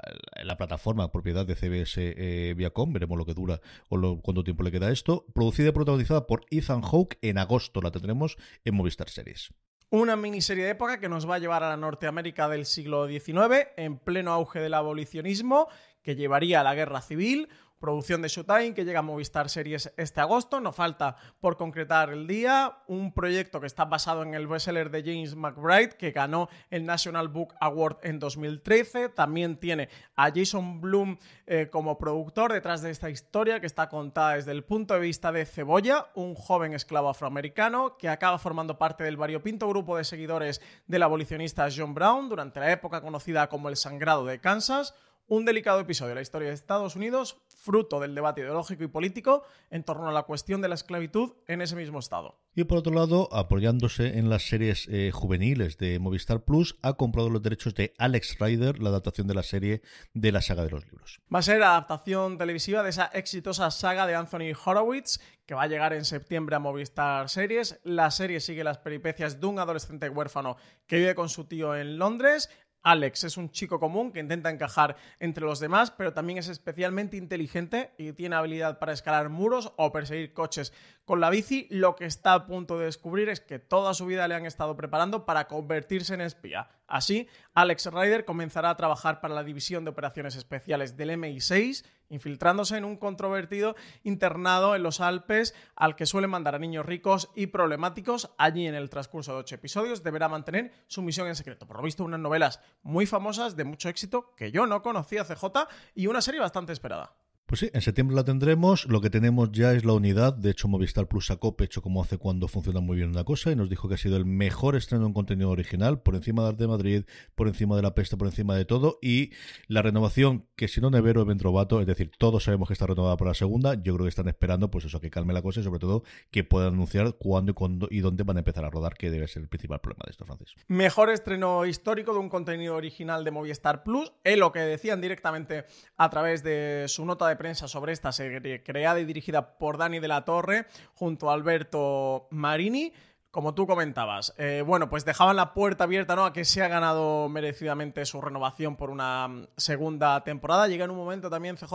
plataforma propiedad de CBS eh, Viacom. Veremos lo que dura o cuánto tiempo le queda esto. Producida y protagonizada por Ethan Hawke. En agosto la tendremos en Movistar Series. Una miniserie de época que nos va a llevar a la Norteamérica del siglo XIX, en pleno auge del abolicionismo, que llevaría a la guerra civil, producción de Showtime que llega a Movistar Series este agosto. No falta por concretar el día. Un proyecto que está basado en el bestseller de James McBride que ganó el National Book Award en 2013. También tiene a Jason Bloom eh, como productor detrás de esta historia que está contada desde el punto de vista de Cebolla, un joven esclavo afroamericano que acaba formando parte del variopinto grupo de seguidores del abolicionista John Brown durante la época conocida como el Sangrado de Kansas un delicado episodio de la historia de Estados Unidos, fruto del debate ideológico y político en torno a la cuestión de la esclavitud en ese mismo estado. Y por otro lado, apoyándose en las series eh, juveniles de Movistar Plus, ha comprado los derechos de Alex Rider, la adaptación de la serie de la saga de los libros. Va a ser adaptación televisiva de esa exitosa saga de Anthony Horowitz, que va a llegar en septiembre a Movistar Series. La serie sigue las peripecias de un adolescente huérfano que vive con su tío en Londres, Alex es un chico común que intenta encajar entre los demás, pero también es especialmente inteligente y tiene habilidad para escalar muros o perseguir coches con la bici. Lo que está a punto de descubrir es que toda su vida le han estado preparando para convertirse en espía. Así, Alex Ryder comenzará a trabajar para la División de Operaciones Especiales del MI6, infiltrándose en un controvertido internado en los Alpes al que suele mandar a niños ricos y problemáticos. Allí, en el transcurso de ocho episodios, deberá mantener su misión en secreto. Por lo visto, unas novelas muy famosas, de mucho éxito, que yo no conocía CJ y una serie bastante esperada. Pues sí, en septiembre la tendremos. Lo que tenemos ya es la unidad. De hecho, Movistar Plus sacó pecho como hace cuando funciona muy bien una cosa y nos dijo que ha sido el mejor estreno en contenido original, por encima de Madrid, por encima de La Peste, por encima de todo. Y la renovación, que si no Nevero, Ventrovato, es decir, todos sabemos que está renovada para la segunda. Yo creo que están esperando, pues eso, que calme la cosa y sobre todo que puedan anunciar cuándo y, cuándo y dónde van a empezar a rodar, que debe ser el principal problema de esto, Francis. Mejor estreno histórico de un contenido original de Movistar Plus. Es lo que decían directamente a través de su nota de prensa sobre esta serie creada y dirigida por Dani de la Torre junto a Alberto Marini como tú comentabas, eh, bueno, pues dejaban la puerta abierta ¿no? a que se ha ganado merecidamente su renovación por una mm, segunda temporada. Llega en un momento también, CJ,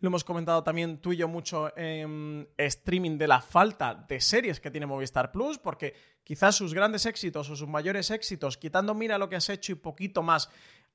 lo hemos comentado también tú y yo mucho en streaming de la falta de series que tiene Movistar Plus, porque quizás sus grandes éxitos o sus mayores éxitos, quitando mira lo que has hecho y poquito más,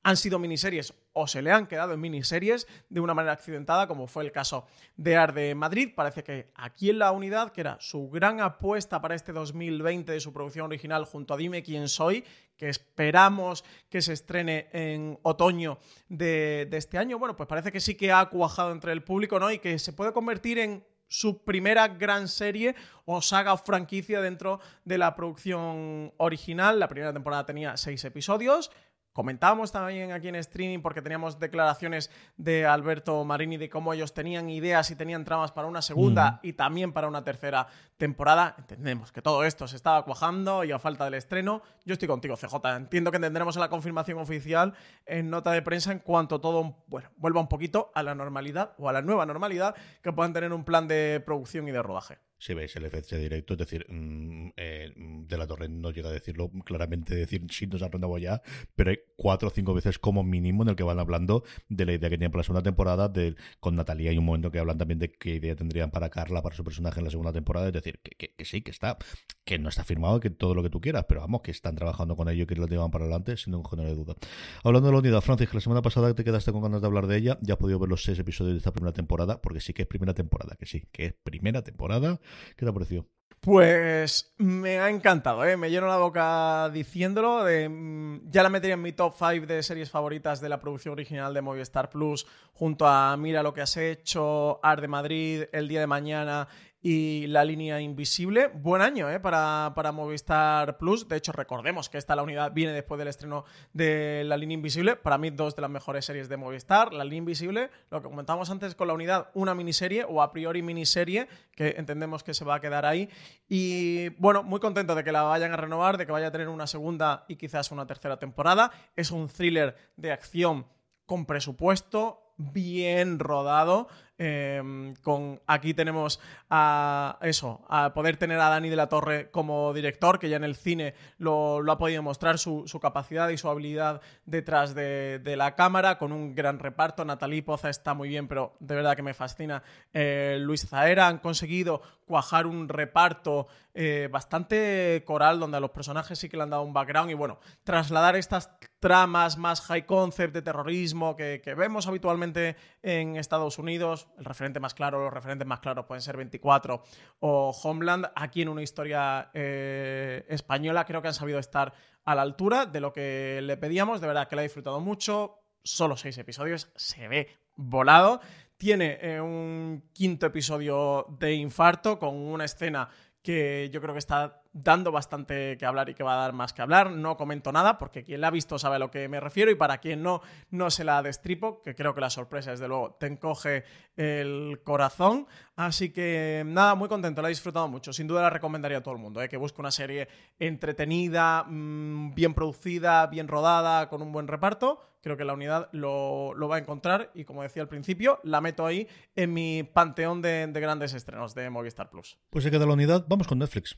han sido miniseries o se le han quedado en miniseries de una manera accidentada, como fue el caso de Arde Madrid. Parece que aquí en la unidad, que era su gran apuesta para este 2020 de su producción original junto a Dime quién soy, que esperamos que se estrene en otoño de, de este año, bueno, pues parece que sí que ha cuajado entre el público, ¿no? Y que se puede convertir en su primera gran serie o saga o franquicia dentro de la producción original. La primera temporada tenía seis episodios. Comentábamos también aquí en streaming porque teníamos declaraciones de Alberto Marini de cómo ellos tenían ideas y tenían tramas para una segunda y también para una tercera temporada. Entendemos que todo esto se estaba cuajando y a falta del estreno. Yo estoy contigo, CJ. Entiendo que tendremos la confirmación oficial en nota de prensa en cuanto todo bueno, vuelva un poquito a la normalidad o a la nueva normalidad que puedan tener un plan de producción y de rodaje si veis el FC directo, es decir, mm, eh, De la Torre no llega a decirlo claramente, decir si nos ha renovado ya, pero hay cuatro o cinco veces como mínimo en el que van hablando de la idea que tienen para la segunda temporada, de, con Natalia hay un momento que hablan también de qué idea tendrían para Carla, para su personaje en la segunda temporada, es decir, que, sí, que está, que no está firmado, que todo lo que tú quieras, pero vamos, que están trabajando con ello y que lo llevan para adelante, sin ningún género de duda. Hablando de la unidad, Francis, que la semana pasada te quedaste con ganas de hablar de ella, ya has podido ver los seis episodios de esta primera temporada, porque sí que es primera temporada, que sí, que es primera temporada ¿Qué te ha parecido? Pues me ha encantado, ¿eh? me lleno la boca diciéndolo. Mm, ya la metería en mi top 5 de series favoritas de la producción original de Movistar Plus, junto a Mira lo que has hecho, Ar de Madrid, El día de mañana y La línea invisible. Buen año ¿eh? para, para, Movistar Plus. De hecho, recordemos que esta la unidad viene después del estreno de La línea invisible. Para mí, dos de las mejores series de Movistar. La línea invisible, lo que comentábamos antes con la unidad, una miniserie o a priori miniserie, que entendemos que se va a quedar ahí. Y bueno, muy contento de que la vayan a renovar, de que vaya a tener una segunda y quizás una tercera temporada. Es un thriller de acción con presupuesto, bien rodado. Em, con aquí tenemos a eso, a poder tener a Dani de la Torre como director, que ya en el cine lo, ha podido mostrar su, capacidad y su habilidad detrás de, la cámara, con un gran reparto. Natalie Poza está muy bien, pero de verdad que me fascina. Eh, Luis Zaera han conseguido cuajar un reparto eh, bastante coral, donde a los personajes sí que le han dado un background y bueno, trasladar estas tramas más high concept de terrorismo que vemos habitualmente en Estados Unidos el referente más claro, los referentes más claros pueden ser 24 o Homeland. Aquí en una historia eh, española creo que han sabido estar a la altura de lo que le pedíamos. De verdad que la he disfrutado mucho. Solo seis episodios, se ve volado. Tiene eh, un quinto episodio de infarto con una escena que yo creo que está dando bastante que hablar y que va a dar más que hablar. No comento nada porque quien la ha visto sabe a lo que me refiero y para quien no, no se la destripo, que creo que la sorpresa, desde luego, te encoge el corazón. Así que nada, muy contento, la he disfrutado mucho. Sin duda la recomendaría a todo el mundo, ¿eh? que busque una serie entretenida, mm, bien producida, bien rodada, con un buen reparto. Creo que la unidad lo, va a encontrar y como decía al principio, la meto ahí en mi panteón de grandes estrenos de Movistar Plus. Pues se queda la unidad, vamos con Netflix.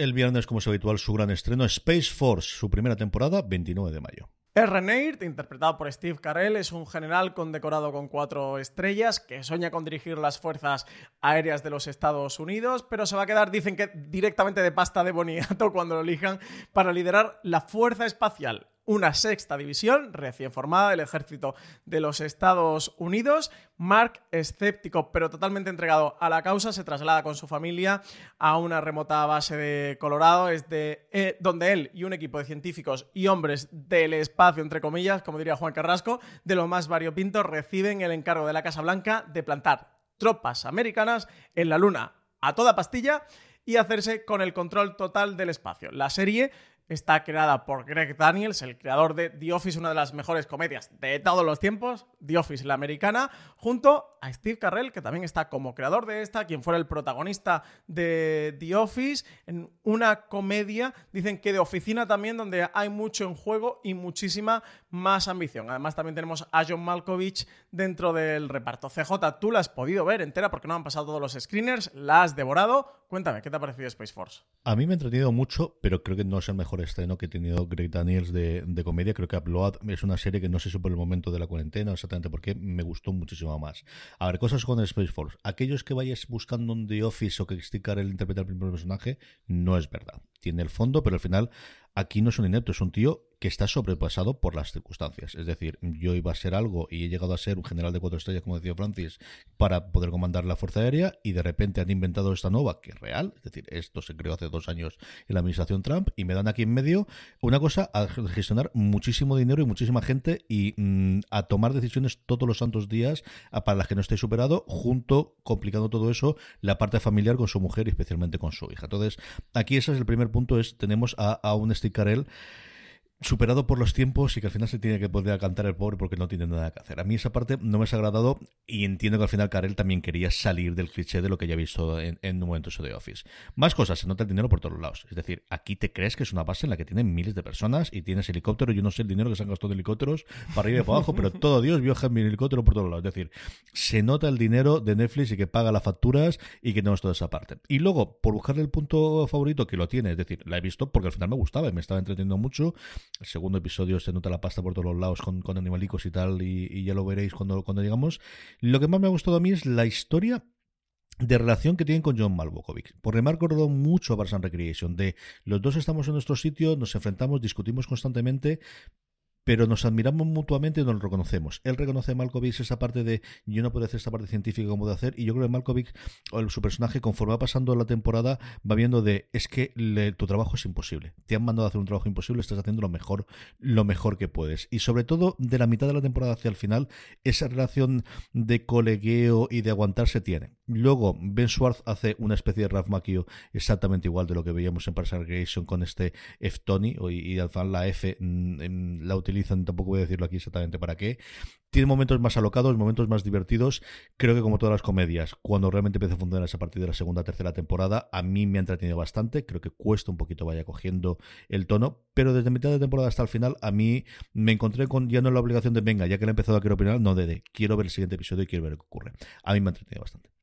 El viernes, como es habitual, su gran estreno, Space Force, su primera temporada, 29 de mayo. R. interpretado por Steve Carell, es un general condecorado con cuatro estrellas que sueña con dirigir las fuerzas aéreas de los Estados Unidos, pero se va a quedar, dicen que directamente de pasta de boniato cuando lo elijan para liderar la fuerza espacial una sexta división recién formada del ejército de los Estados Unidos. Mark, escéptico pero totalmente entregado a la causa, se traslada con su familia a una remota base de Colorado, es eh, donde él y un equipo de científicos y hombres del espacio, entre comillas, como diría Juan Carrasco, de lo más variopinto, reciben el encargo de la Casa Blanca de plantar tropas americanas en la Luna a toda pastilla y hacerse con el control total del espacio. La serie está creada por Greg Daniels, el creador de The Office, una de las mejores comedias de todos los tiempos, The Office, la americana, junto a Steve Carrell, que también está como creador de esta, quien fuera el protagonista de The Office, en una comedia, dicen que de oficina también, donde hay mucho en juego y muchísima más ambición. Además, también tenemos a John Malkovich dentro del reparto. CJ, tú la has podido ver entera porque no han pasado todos los screeners, la has devorado. Cuéntame, ¿qué te ha parecido Space Force? A mí me ha entretenido mucho, pero creo que no es el mejor estreno que ha tenido Greg Daniels de, comedia. Creo que Upload es una serie que no sé si por el momento de la cuarentena, exactamente porque me gustó muchísimo más. A ver, cosas con Space Force. Aquellos que vayáis buscando un The Office o que Sticker el interpretar el primer personaje, no es verdad. Tiene el fondo, pero al final aquí no es un inepto, es un tío que está sobrepasado por las circunstancias. Es decir, yo iba a ser algo y he llegado a ser un general de cuatro estrellas, como decía Francis, para poder comandar la Fuerza Aérea y de repente han inventado esta nueva, que es real. Es decir, esto se creó hace dos años en la administración Trump y me dan aquí en medio una cosa a gestionar muchísimo dinero y muchísima gente y mm, a tomar decisiones todos los santos días para las que no esté superado, junto, complicando todo eso, la parte familiar con su mujer y especialmente con su hija. Entonces, aquí ese es el primer punto, es tenemos a, un Steve superado por los tiempos y que al final se tiene que poder cantar el pobre porque no tiene nada que hacer. A mí esa parte no me ha agradado y entiendo que al final Karel también quería salir del cliché de lo que ya he visto en, un momento de Office. Más cosas, se nota el dinero por todos lados. Es decir, aquí te crees que es una base en la que tienen miles de personas y tienes helicópteros. Yo no sé el dinero que se han gastado en helicópteros para arriba y para abajo, pero todo Dios viaja en mi helicóptero por todos lados. Es decir, se nota el dinero de Netflix y que paga las facturas y que tenemos toda esa parte. Y luego, por buscarle el punto favorito que lo tiene, es decir, la he visto porque al final me gustaba y me estaba entreteniendo mucho el segundo episodio se nota la pasta por todos los lados con, animalicos y tal, y, ya lo veréis cuando, cuando llegamos. Lo que más me ha gustado a mí es la historia de relación que tienen con John Malkovich. Porque me ha recordado mucho a Bars Recreation, de los dos estamos en nuestro sitio, nos enfrentamos, discutimos constantemente, pero nos admiramos mutuamente y nos reconocemos. Él reconoce a Malkovich esa parte de yo no puedo hacer esta parte científica como de hacer, y yo creo que Malkovich, o su personaje, conforme va pasando la temporada, va viendo de es que tu trabajo es imposible. Te han mandado a hacer un trabajo imposible, estás haciendo lo mejor, lo mejor que puedes. Y sobre todo, de la mitad de la temporada hacia el final, esa relación de colegueo y de aguantarse tiene. Luego, Ben Schwartz hace una especie de Ralph Macchio exactamente igual de lo que veíamos en Parks Recreation con este F. Tony, y, al final la F mm, la utilizan, tampoco voy a decirlo aquí exactamente para qué. Tiene momentos más alocados, momentos más divertidos. Creo que como todas las comedias, cuando realmente empieza a funcionar a partir de la segunda, tercera temporada, a mí me ha entretenido bastante. Creo que cuesta un poquito vaya cogiendo el tono, pero desde mitad de temporada hasta el final, a mí me encontré con ya no la obligación de venga, ya que le he empezado a quiero opinar, no de, de quiero ver el siguiente episodio y quiero ver qué ocurre. A mí me ha entretenido bastante.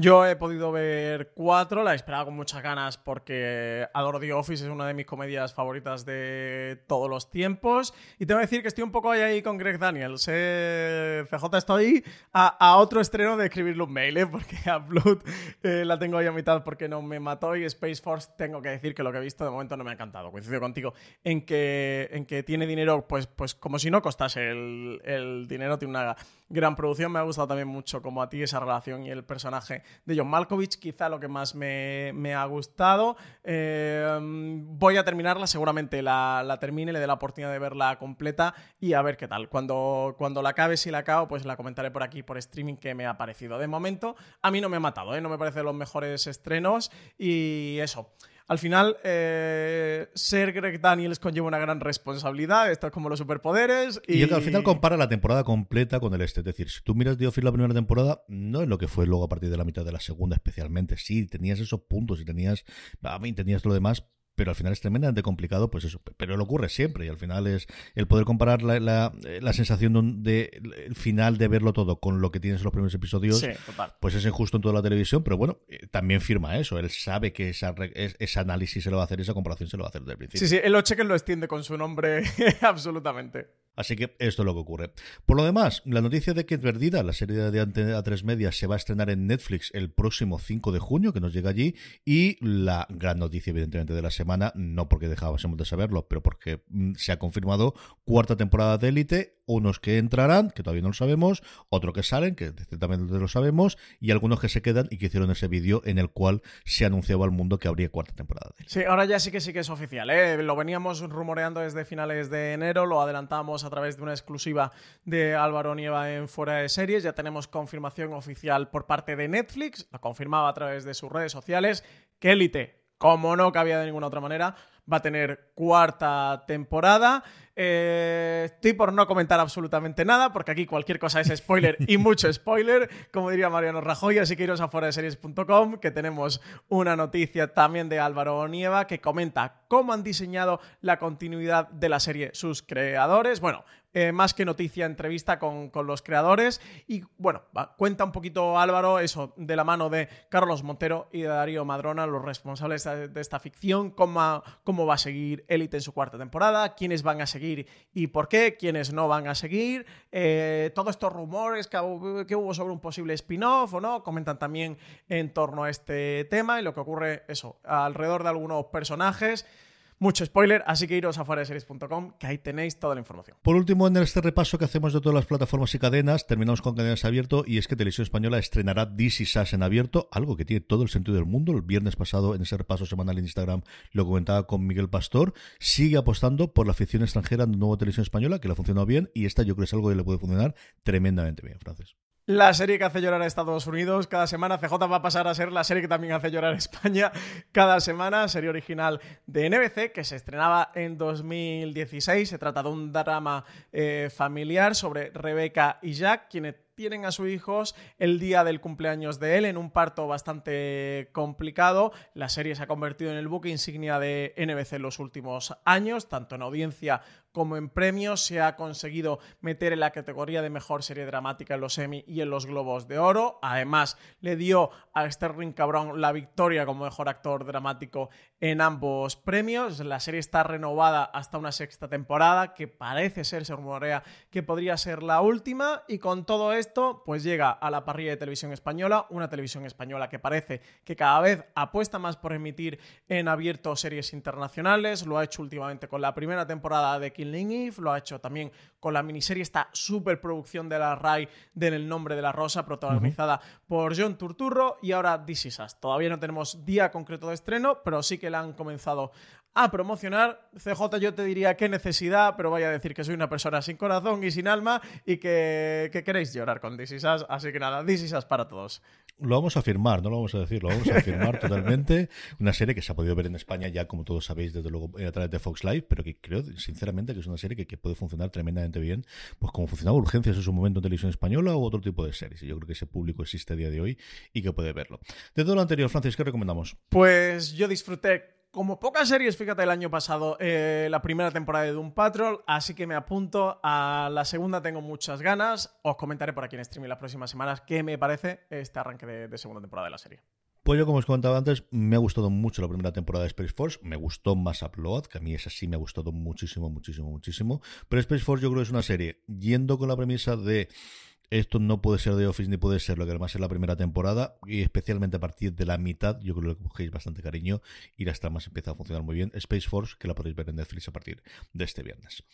Yo he podido ver cuatro, la he esperado con muchas ganas porque adoro The Office, es una de mis comedias favoritas de todos los tiempos. Y tengo que decir que estoy un poco ahí con Greg Daniels. Eh, CJ, estoy a, otro estreno de escribirle un mail, ¿eh? porque a Blood eh, la tengo ahí a mitad porque no me mató y Space Force tengo que decir que lo que he visto de momento no me ha encantado. Coincido contigo en que, en que tiene dinero, pues, pues como si no costase el, el dinero, tiene una gran producción. Me ha gustado también mucho como a ti esa relación y el personaje de John Malkovich, quizá lo que más me, ha gustado. Eh, voy a terminarla, seguramente la, termine, le dé la oportunidad de verla completa y a ver qué tal. Cuando, cuando la acabe, si la acabo, pues la comentaré por aquí, por streaming, que me ha parecido. De momento, a mí no me ha matado, ¿eh? no me parece los mejores estrenos y eso. Al final, eh, ser Greg Daniels conlleva una gran responsabilidad. Esto es como los superpoderes. Y, yo que al final compara la temporada completa con el este. Es decir, si tú miras The Office la primera temporada, no es lo que fue luego a partir de la mitad de la segunda, especialmente. Sí, tenías esos puntos y tenías, a mí tenías lo demás, pero al final es tremendamente complicado, pues eso. Pero lo ocurre siempre y al final es el poder comparar la, la, sensación de, final de verlo todo con lo que tienes en los primeros episodios, pues es injusto en toda la televisión, pero bueno, eh, también firma eso. Él sabe que esa, ese análisis se lo va a hacer, esa comparación se lo va a hacer desde el principio. Sí, sí, el Ocheque lo extiende con su nombre absolutamente. Así que esto es lo que ocurre. Por lo demás, la noticia de que Perdida, la serie de Antena 3 Media, se va a estrenar en Netflix el próximo 5 de junio, que nos llega allí, y la gran noticia, evidentemente, de la semana, no porque dejábamos de saberlo, pero porque mm, se ha confirmado cuarta temporada de Élite, unos que entrarán, que todavía no lo sabemos, otros que salen, que ciertamente lo sabemos, y algunos que se quedan y que hicieron ese vídeo en el cual se anunciaba al mundo que habría cuarta temporada de Sí, ahora ya sí que sí que es oficial, ¿eh? Lo veníamos rumoreando desde finales de enero, lo adelantamos a través de una exclusiva de Álvaro Nieva en Fuera de Series. Ya tenemos confirmación oficial por parte de Netflix, lo confirmaba a través de sus redes sociales, que Elite, como no cabía de ninguna otra manera, va a tener cuarta temporada. Eh, estoy por no comentar absolutamente nada, porque aquí cualquier cosa es spoiler y mucho spoiler, como diría Mariano Rajoy, así que iros a foraseries.com, que tenemos una noticia también de Álvaro Nieva que comenta cómo han diseñado la continuidad de la serie sus creadores. Bueno, eh, más que noticia, entrevista con, los creadores. Y bueno, cuenta un poquito Álvaro eso de la mano de Carlos Montero y de Darío Madrona, los responsables de, esta ficción, cómo, cómo va a seguir Elite en su cuarta temporada, quiénes van a seguir y por qué, quiénes no van a seguir, eh, todos estos rumores que, que hubo sobre un posible spin-off o no, comentan también en torno a este tema y lo que ocurre, eso, alrededor de algunos personajes mucho spoiler, así que iros a series.com que ahí tenéis toda la información. Por último, en este repaso que hacemos de todas las plataformas y cadenas, terminamos con cadenas abierto y es que Televisión Española estrenará This Is Us en abierto, algo que tiene todo el sentido del mundo. El viernes pasado, en ese repaso semanal en Instagram, lo comentaba con Miguel Pastor. Sigue apostando por la ficción extranjera en nuevo Televisión Española, que le ha funcionado bien y esta yo creo que es algo que le puede funcionar tremendamente bien, Francis. La serie que hace llorar a Estados Unidos cada semana. CJ va a pasar a ser la serie que también hace llorar a España cada semana. Serie original de NBC que se estrenaba en 2016. Se trata de un drama eh, familiar sobre Rebecca y Jack, quienes tienen a sus hijos el día del cumpleaños de él en un parto bastante complicado. La serie se ha convertido en el buque insignia de NBC en los últimos años, tanto en audiencia como en premios. Se ha conseguido meter en la categoría de mejor serie dramática en los Emmy y en los Globos de Oro. Además, le dio a Sterling Cabrón la victoria como mejor actor dramático en ambos premios. La serie está renovada hasta una sexta temporada, que parece ser, se rumorea, que podría ser la última. Y con todo esto, pues llega a la parrilla de televisión española, una televisión española que parece que cada vez apuesta más por emitir en abierto series internacionales, lo ha hecho últimamente con la primera temporada de Killing lo ha hecho también con la miniserie, esta superproducción de la RAI de El nombre de la rosa, protagonizada por John Turturro, y ahora This Is Todavía no tenemos día concreto de estreno, pero sí que la han comenzado a promocionar. CJ yo te diría qué necesidad, pero vaya a decir que soy una persona sin corazón y sin alma y que, queréis llorar con This así que nada, This para todos. Lo vamos a firmar, no lo vamos a decir, lo vamos a firmar totalmente. Una serie que se ha podido ver en España ya, como todos sabéis, desde luego a través de Fox Live, pero que creo sinceramente que es una serie que, puede funcionar tremendamente bien, pues como funcionaba Urgencias en su momento en televisión española o otro tipo de series. Y yo creo que ese público existe a día de hoy y que puede verlo. De todo lo anterior, Francis, ¿qué recomendamos? Pues yo disfruté como pocas series, fíjate, el año pasado, eh, la primera temporada de Doom Patrol, así que me apunto a la segunda, tengo muchas ganas. Os comentaré por aquí en streaming las próximas semanas qué me parece este arranque de, segunda temporada de la serie. Pues yo, como os comentaba antes, me ha gustado mucho la primera temporada de Space Force. Me gustó más Upload, que a mí esa sí me ha gustado muchísimo, muchísimo, muchísimo. Pero Space Force yo creo que es una serie yendo con la premisa de esto no puede ser de Office ni puede ser lo que además es la primera temporada y especialmente a partir de la mitad yo creo que cogéis bastante cariño y las tramas empieza a funcionar muy bien. Space Force que la podéis ver en Netflix a partir de este viernes.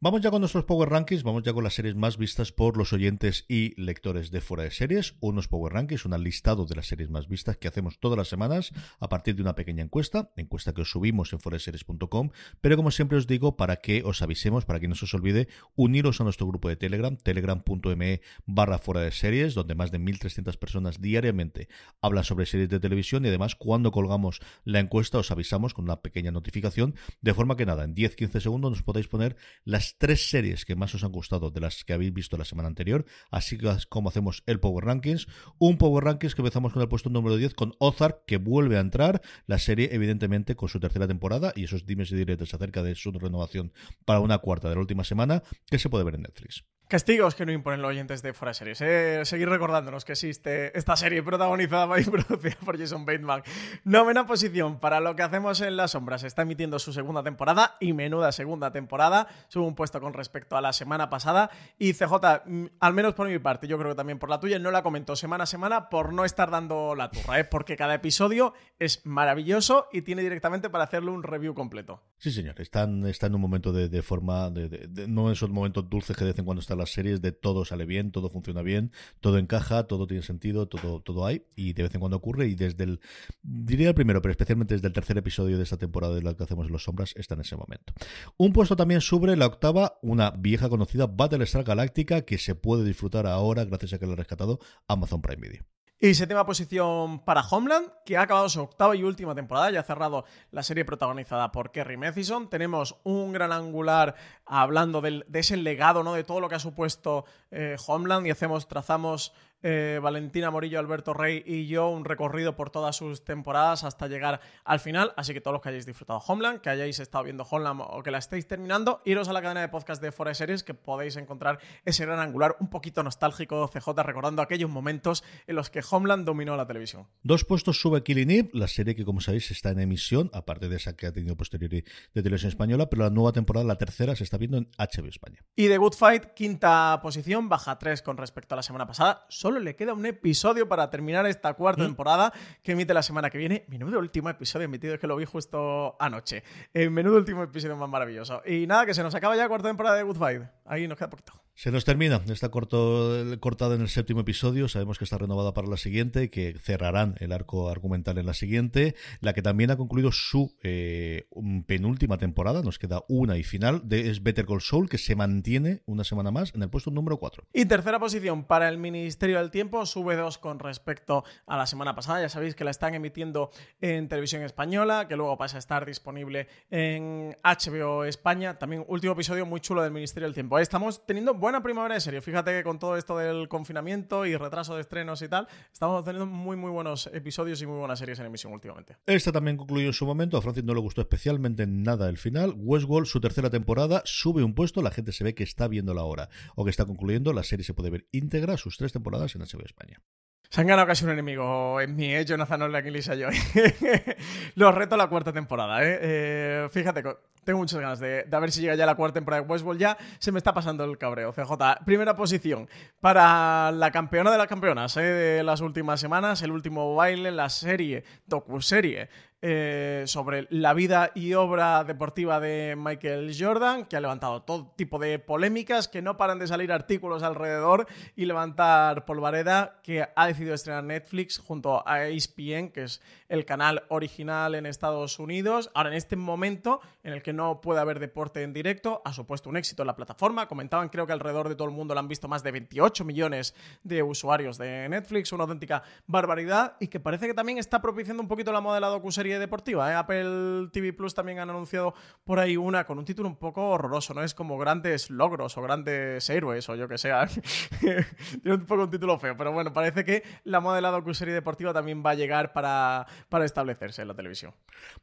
Vamos ya con nuestros Power Rankings, vamos ya con las series más vistas por los oyentes y lectores de fuera de series. Unos Power Rankings, un listado de las series más vistas que hacemos todas las semanas a partir de una pequeña encuesta, encuesta que os subimos en foreseries.com, pero como siempre os digo, para que os avisemos, para que no se os olvide, uniros a nuestro grupo de Telegram, telegram.me barra fuera de series, donde más de 1.300 personas diariamente hablan sobre series de televisión y además cuando colgamos la encuesta os avisamos con una pequeña notificación, de forma que nada, en 10-15 segundos nos podéis poner las tres series que más os han gustado de las que habéis visto la semana anterior, así como hacemos el Power Rankings, un Power Rankings que empezamos con el puesto número 10 con Ozark, que vuelve a entrar, la serie evidentemente con su tercera temporada y esos dimes y diretes acerca de su renovación para una cuarta de la última semana, que se puede ver en Netflix. Castigos que no imponen los oyentes de Fuera Series. Eh. Seguir recordándonos que existe esta serie protagonizada y producida por Jason Bateman. Novena posición para lo que hacemos en las sombras. Está emitiendo su segunda temporada y menuda segunda temporada. Sube un puesto con respecto a la semana pasada. Y CJ, mm, al menos por mi parte, yo creo que también por la tuya, no la comento semana a semana por no estar dando la turra, ¿eh? porque cada episodio es maravilloso y tiene directamente para hacerle un review completo. Sí, señor. Está en, un momento de, forma. De, no esos momentos dulces que de vez en cuando están las series de todo sale bien, todo funciona bien, todo encaja, todo tiene sentido, todo, todo hay, y de vez en cuando ocurre, y desde el, diría el primero, pero especialmente desde el tercer episodio de esta temporada de la que hacemos en Los Sombras, está en ese momento. Un puesto también sobre la octava, una vieja conocida Battlestar Galáctica, que se puede disfrutar ahora gracias a que lo ha rescatado Amazon Prime Video. Y séptima posición para Homeland, que ha acabado su octava y última temporada, ya ha cerrado la serie protagonizada por Kerry Mathison. Tenemos un gran angular hablando de ese legado, ¿no? De todo lo que ha supuesto eh, Homeland y hacemos, trazamos eh, Valentina Morillo, Alberto Rey y yo un recorrido por todas sus temporadas hasta llegar al final. Así que todos los que hayáis disfrutado Homeland, que hayáis estado viendo Homeland o que la estéis terminando, iros a la cadena de podcast de Fora Series que podéis encontrar ese gran angular un poquito nostálgico CJ recordando aquellos momentos en los que Homeland dominó la televisión. Dos puestos sube Killing Eve, la serie que como sabéis está en emisión, aparte de esa que ha tenido posteriori de televisión española, pero la nueva temporada, la tercera, se está viendo en HBO España. Y The Good Fight, quinta posición, baja tres con respecto a la semana pasada. Solo le queda un episodio para terminar esta cuarta ¿Mm? temporada que emite la semana que viene. Menudo último episodio emitido, es que lo vi justo anoche. El menudo último episodio más maravilloso. Y nada, que se nos acaba ya la cuarta temporada de Good. Ahí nos queda poquito. Se nos termina, está corto, cortada en el séptimo episodio, sabemos que está renovada para la siguiente, que cerrarán el arco argumental en la siguiente, la que también ha concluido su eh, penúltima temporada, nos queda una y final, de, es Better Call Soul, que se mantiene una semana más en el puesto número 4. Y tercera posición para el Ministerio del Tiempo, sube dos con respecto a la semana pasada, ya sabéis que la están emitiendo en televisión española, que luego pasa a estar disponible en HBO España, también último episodio muy chulo del Ministerio del Tiempo. Estamos teniendo buena primavera de serie. Fíjate que con todo esto del confinamiento y retraso de estrenos y tal, estamos teniendo muy, muy buenos episodios y muy buenas series en emisión últimamente. Esta también concluyó en su momento. A Francis no le gustó especialmente nada el final. Westworld, su tercera temporada, sube un puesto. La gente se ve que está viendo la hora o que está concluyendo. La serie se puede ver íntegra, sus tres temporadas en HBO España. Se han ganado casi un enemigo en mí, ¿eh? Jonathan Orlean y Lisa Joy. Los reto a la cuarta temporada, ¿eh? eh fíjate, tengo muchas ganas de, ver si llega ya la cuarta temporada de Westworld. Ya se me está pasando el cabreo. CJ, primera posición para la campeona de las campeonas ¿eh? de las últimas semanas, el último baile, la serie, docu-serie eh, sobre la vida y obra deportiva de Michael Jordan, que ha levantado todo tipo de polémicas, que no paran de salir artículos alrededor y levantar polvareda, que ha decidido estrenar Netflix junto a ESPN, que es el canal original en Estados Unidos. Ahora, en este momento en el que no puede haber deporte en directo, ha supuesto un éxito en la plataforma. Comentaban, creo que alrededor de todo el mundo lo han visto más de 28 millones de usuarios de Netflix, una auténtica barbaridad y que parece que también está propiciando un poquito la moda de la docuserie deportiva. ¿eh? Apple TV Plus también han anunciado por ahí una con un título un poco horroroso, ¿no? Es como grandes logros o grandes héroes o yo que sea. Tiene un poco un título feo, pero bueno, parece que la moda de la docuserie deportiva también va a llegar para, para establecerse en la televisión.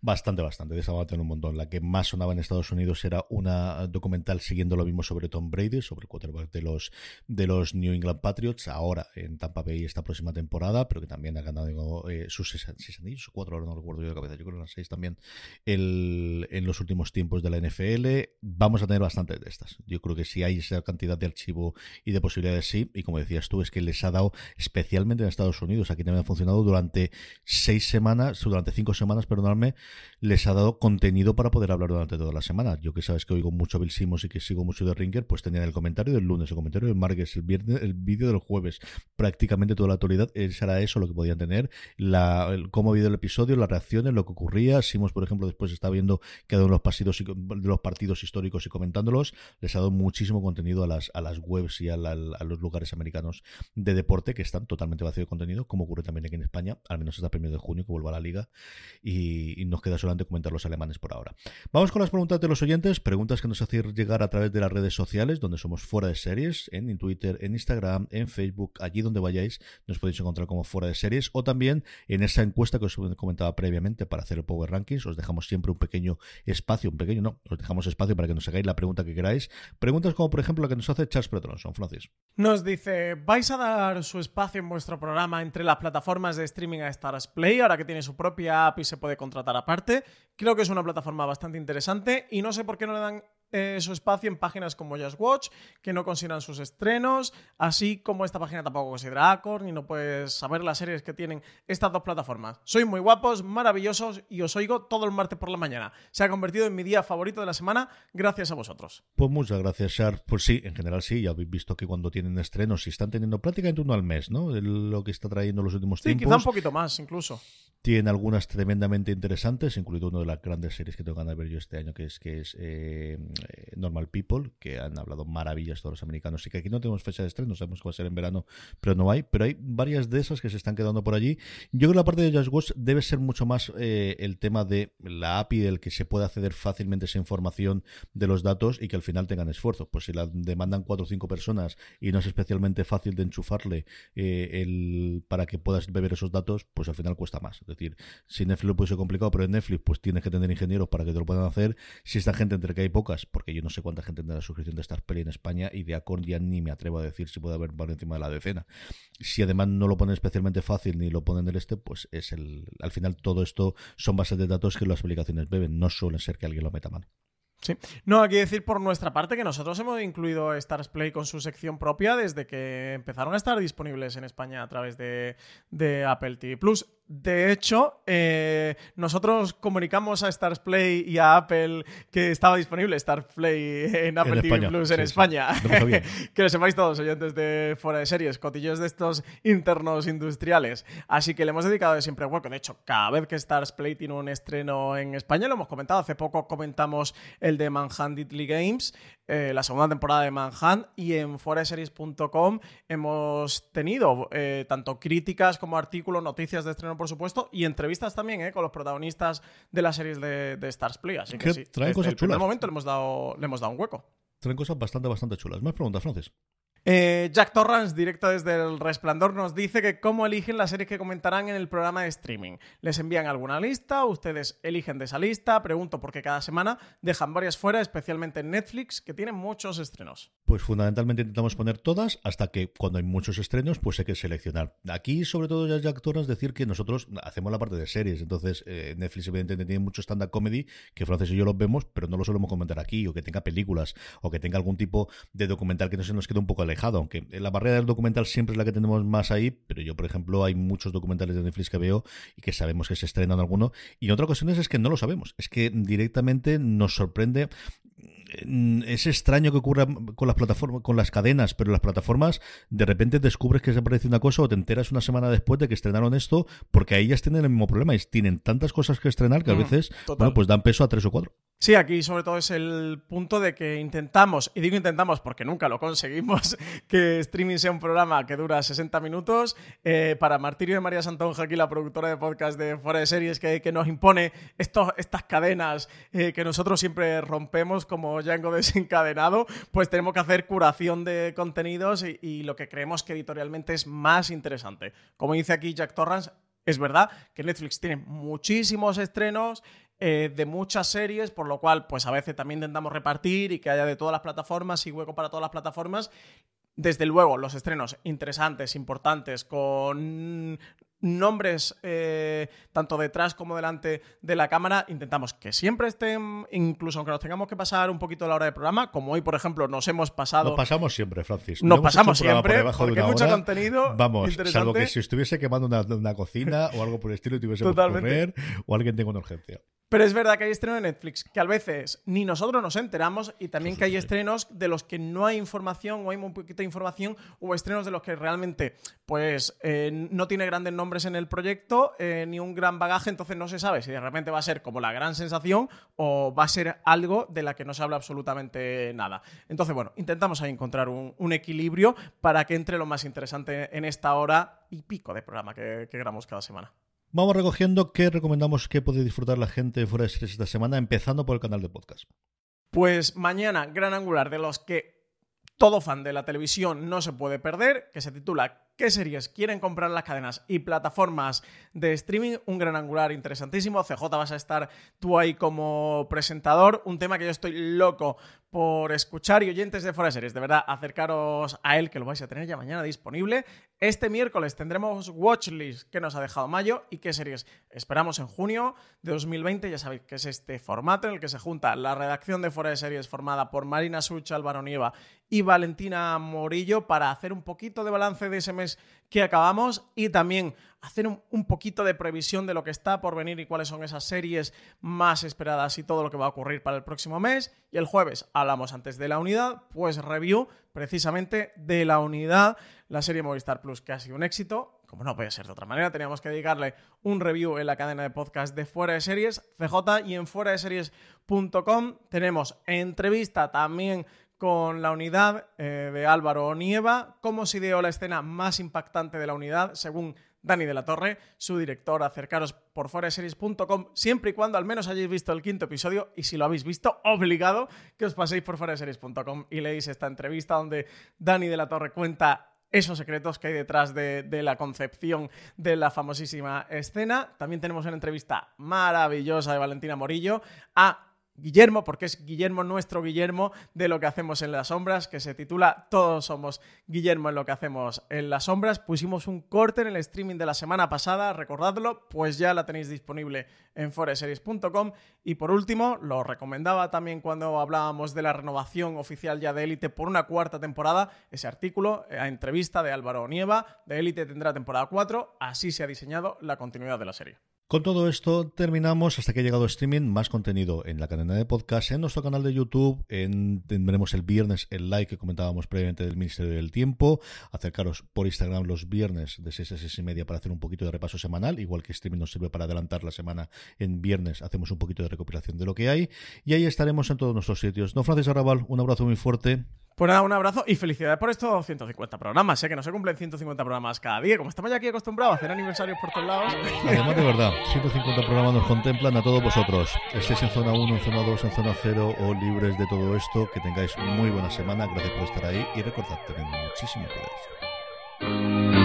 Bastante, bastante. De esa va a tener un montón. La que más sonaba en Estados Unidos era una documental siguiendo lo mismo sobre Tom Brady, sobre el quarterback de los, de los New England Patriots, ahora en Tampa Bay esta próxima temporada, pero que también ha ganado eh, sus seis, anillos, o cuatro, ahora no recuerdo yo cabeza, yo creo que las seis también el, en los últimos tiempos de la NFL. Vamos a tener bastantes de estas. Yo creo que si hay esa cantidad de archivo y de posibilidades, sí. Y como decías tú, es que les ha dado, especialmente en Estados Unidos, aquí también ha funcionado durante seis semanas, durante cinco semanas, perdonadme, les ha dado contenido para poder hablar durante toda la semana. Yo que sabes que oigo mucho a Bill Simmons y que sigo mucho de Ringer, pues tenían el comentario del lunes, el comentario del martes, el viernes, el vídeo del jueves, prácticamente toda la actualidad, era eso lo que podían tener, la, cómo ha habido el episodio, las reacciones, lo que ocurría. Simos, por ejemplo, después está viendo cada uno de los partidos, de los partidos históricos y comentándolos. Les ha dado muchísimo contenido a las, a las webs y a, los lugares americanos de deporte que están totalmente vacíos de contenido, como ocurre también aquí en España, al menos hasta el primero de junio que vuelva a la liga. Y, nos queda solamente comentar los alemanes por ahora. Vamos con las preguntas de los oyentes, preguntas que nos hacen llegar a través de las redes sociales, donde somos fuera de series, en Twitter, en Instagram, en Facebook, allí donde vayáis, nos podéis encontrar como fuera de series, o también en esa encuesta que os comentaba previamente para hacer el Power Rankings. Os dejamos siempre un pequeño espacio, un pequeño no, os dejamos espacio para que nos hagáis la pregunta que queráis. Preguntas como, por ejemplo, la que nos hace Charles Pretronson, Francis. Nos dice, ¿vais a dar su espacio en vuestro programa entre las plataformas de streaming a Stars Play, ahora que tiene su propia app y se puede contratar aparte? Creo que es una plataforma bastante interesante y no sé por qué no le dan eh, su espacio en páginas como Just Watch, que no consideran sus estrenos, así como esta página tampoco considera Acorn y no puedes saber las series que tienen estas dos plataformas. Sois muy guapos, maravillosos y os oigo todo el martes por la mañana. Se ha convertido en mi día favorito de la semana gracias a vosotros. Pues muchas gracias, Shar. Pues sí, en general sí, ya habéis visto que cuando tienen estrenos, si están teniendo prácticamente uno al mes, ¿no? Lo que está trayendo los últimos tiempos. Sí, quizá un poquito más incluso. tiene algunas tremendamente interesantes, incluido una de las grandes series que tengo ganas de ver yo este año, que es que es eh, Normal People, que han hablado maravillas todos los americanos. Y que aquí no tenemos fecha de estreno, sabemos que va a ser en verano, pero no hay. Pero hay varias de esas que se están quedando por allí. Yo creo que la parte de Just Watch debe ser mucho más eh, el tema de la API, del que se pueda acceder fácilmente esa información de los datos y que al final tengan esfuerzo. Pues si la demandan cuatro o cinco personas y no es especialmente fácil de enchufarle eh, el, para que puedas beber esos datos, pues al final cuesta más. Es decir, si Netflix lo puede ser complicado, pero en Netflix pues tienes que tener ingenieros para que te lo puedan hacer. Si esta gente entre que hay pocas, porque yo no sé cuánta gente tendrá la suscripción de Star Play en España y de Acorn ya ni me atrevo a decir si puede haber por encima de la decena. Si además no lo ponen especialmente fácil ni lo ponen del este, pues es el al final todo esto son bases de datos que las aplicaciones beben, no suelen ser que alguien lo meta mano. Sí. No, hay que decir por nuestra parte que nosotros hemos incluido Stars Play con su sección propia desde que empezaron a estar disponibles en España a través de Apple TV Plus. De hecho, eh, nosotros comunicamos a Stars Play y a Apple que estaba disponible Stars Play en Apple TV Plus en España. que lo sepáis todos, oyentes de fuera de series, cotillos de estos internos industriales. Así que le hemos dedicado siempre hueco. De hecho, cada vez que Stars Play tiene un estreno en España, lo hemos comentado. Hace poco comentamos el de Manhunt Italy Games, eh, la segunda temporada de Manhunt, y en foreseries.com hemos tenido eh, tanto críticas como artículos, noticias de estreno por supuesto, y entrevistas también ¿eh? con los protagonistas de las series de, de Stars Play. Así que, sí, traen cosas el chulas. primer momento le hemos, dado, le hemos dado un hueco. Traen cosas bastante, bastante chulas. Más preguntas, Francis. Eh, Jack Torrance, directo desde El Resplandor, nos dice que cómo eligen las series que comentarán en el programa de streaming. Les envían alguna lista, ustedes eligen de esa lista, pregunto porque cada semana dejan varias fuera, especialmente en Netflix, que tiene muchos estrenos. Pues fundamentalmente intentamos poner todas hasta que cuando hay muchos estrenos, pues hay que seleccionar. Aquí, sobre todo, ya Jack Torrance decir que nosotros hacemos la parte de series, entonces eh, Netflix evidentemente tiene mucho stand-up comedy que Francis y yo los vemos, pero no lo solemos comentar aquí, o que tenga películas, o que tenga algún tipo de documental que no se nos quede un poco alejado, aunque la barrera del documental siempre es la que tenemos más ahí, pero yo, por ejemplo, hay muchos documentales de Netflix que veo y que sabemos que se estrenan alguno, y en otras ocasiones es que no lo sabemos, es que directamente nos sorprende es extraño que ocurra con las plataformas, con las cadenas, pero las plataformas de repente descubres que se aparece una cosa o te enteras una semana después de que estrenaron esto, porque ahí ellas tienen el mismo problema, y tienen tantas cosas que estrenar que a veces, bueno, pues dan peso a tres o cuatro. Sí, aquí sobre todo es el punto de que intentamos, y digo intentamos porque nunca lo conseguimos, que streaming sea un programa que dura 60 minutos. Eh, para Martirio de María Santonja, aquí la productora de podcast de Fuera de Series, que, que nos impone estos, estas cadenas eh, que nosotros siempre rompemos como Django desencadenado, pues tenemos que hacer curación de contenidos y, y lo que creemos que editorialmente es más interesante. Como dice aquí Jack Torrance, es verdad que Netflix tiene muchísimos estrenos, eh, de muchas series, por lo cual, pues a veces también intentamos repartir y que haya de todas las plataformas y hueco para todas las plataformas. Desde luego, los estrenos interesantes, importantes, con nombres eh, tanto detrás como delante de la cámara, intentamos que siempre estén, incluso aunque nos tengamos que pasar un poquito la hora de programa, como hoy, por ejemplo, nos hemos pasado. Nos pasamos siempre, Francis. Nos pasamos siempre, por porque hay mucho contenido. Vamos, salvo que si estuviese quemando una, una cocina o algo por el estilo y tuviese que comer o alguien tenga una urgencia. Pero es verdad que hay estrenos de Netflix que a veces ni nosotros nos enteramos y también que hay estrenos de los que no hay información o hay muy poquita información o estrenos de los que realmente pues eh, no tiene grandes nombres en el proyecto eh, ni un gran bagaje, entonces no se sabe si de repente va a ser como la gran sensación o va a ser algo de la que no se habla absolutamente nada. Entonces, bueno, intentamos ahí encontrar un, un equilibrio para que entre lo más interesante en esta hora y pico de programa que, que grabamos cada semana. Vamos recogiendo qué recomendamos que puede disfrutar la gente fuera de series esta semana, empezando por el canal de podcast. Pues mañana, gran angular de los que todo fan de la televisión no se puede perder, que se titula ¿Qué series quieren comprar las cadenas y plataformas de streaming? Un gran angular interesantísimo. CJ vas a estar tú ahí como presentador. Un tema que yo estoy loco por escuchar y oyentes de Fuera Series. De verdad, acercaros a él, que lo vais a tener ya mañana disponible. Este miércoles tendremos Watchlist que nos ha dejado Mayo y qué series esperamos en junio de 2020. Ya sabéis que es este formato en el que se junta la redacción de Fuera de Series formada por Marina Such, Álvaro Nieva y Valentina Morillo para hacer un poquito de balance de ese mes que acabamos y también hacer un, un, poquito de previsión de lo que está por venir y cuáles son esas series más esperadas y todo lo que va a ocurrir para el próximo mes. Y el jueves hablamos antes de la unidad, pues review precisamente de la unidad, la serie Movistar Plus, que ha sido un éxito, como no puede ser de otra manera, teníamos que dedicarle un review en la cadena de podcast de Fuera de Series, CJ, y en fuera de series.com tenemos entrevista también con la unidad eh, de Álvaro Onieva, cómo se ideó la escena más impactante de la unidad, según Dani de la Torre, su director. Acercaros por foreseries.com siempre y cuando al menos hayáis visto el quinto episodio y si lo habéis visto, obligado que os paséis por foreseries.com y leéis esta entrevista donde Dani de la Torre cuenta esos secretos que hay detrás de, de, la concepción de la famosísima escena. También tenemos una entrevista maravillosa de Valentina Morillo a Guillermo, porque es Guillermo nuestro Guillermo de lo que hacemos en las sombras, que se titula Todos somos Guillermo en lo que hacemos en las sombras. Pusimos un corte en el streaming de la semana pasada, recordadlo, pues ya la tenéis disponible en foreseries.com. Y por último, lo recomendaba también cuando hablábamos de la renovación oficial ya de Élite por una cuarta temporada, ese artículo, a eh, entrevista de Álvaro Nieva, de Élite tendrá temporada 4, así se ha diseñado la continuidad de la serie. Con todo esto terminamos hasta que ha llegado streaming, más contenido en la cadena de podcast, en nuestro canal de YouTube, en, tendremos el viernes el like que comentábamos previamente del Ministerio del Tiempo, acercaros por Instagram los viernes de 6 a 6 y media para hacer un poquito de repaso semanal, igual que streaming nos sirve para adelantar la semana, en viernes hacemos un poquito de recopilación de lo que hay y ahí estaremos en todos nuestros sitios. Don Francis Arrabal, un abrazo muy fuerte. Pues nada, un abrazo y felicidades por estos 150 programas. Sé que no se cumplen 150 programas cada día. Como estamos ya aquí acostumbrados a hacer aniversarios por todos lados. Además, de verdad, 150 programas nos contemplan a todos vosotros. Estéis en zona 1, en zona 2, en zona 0 o libres de todo esto. Que tengáis muy buena semana. Gracias por estar ahí y recordad, tener muchísimo cuidado.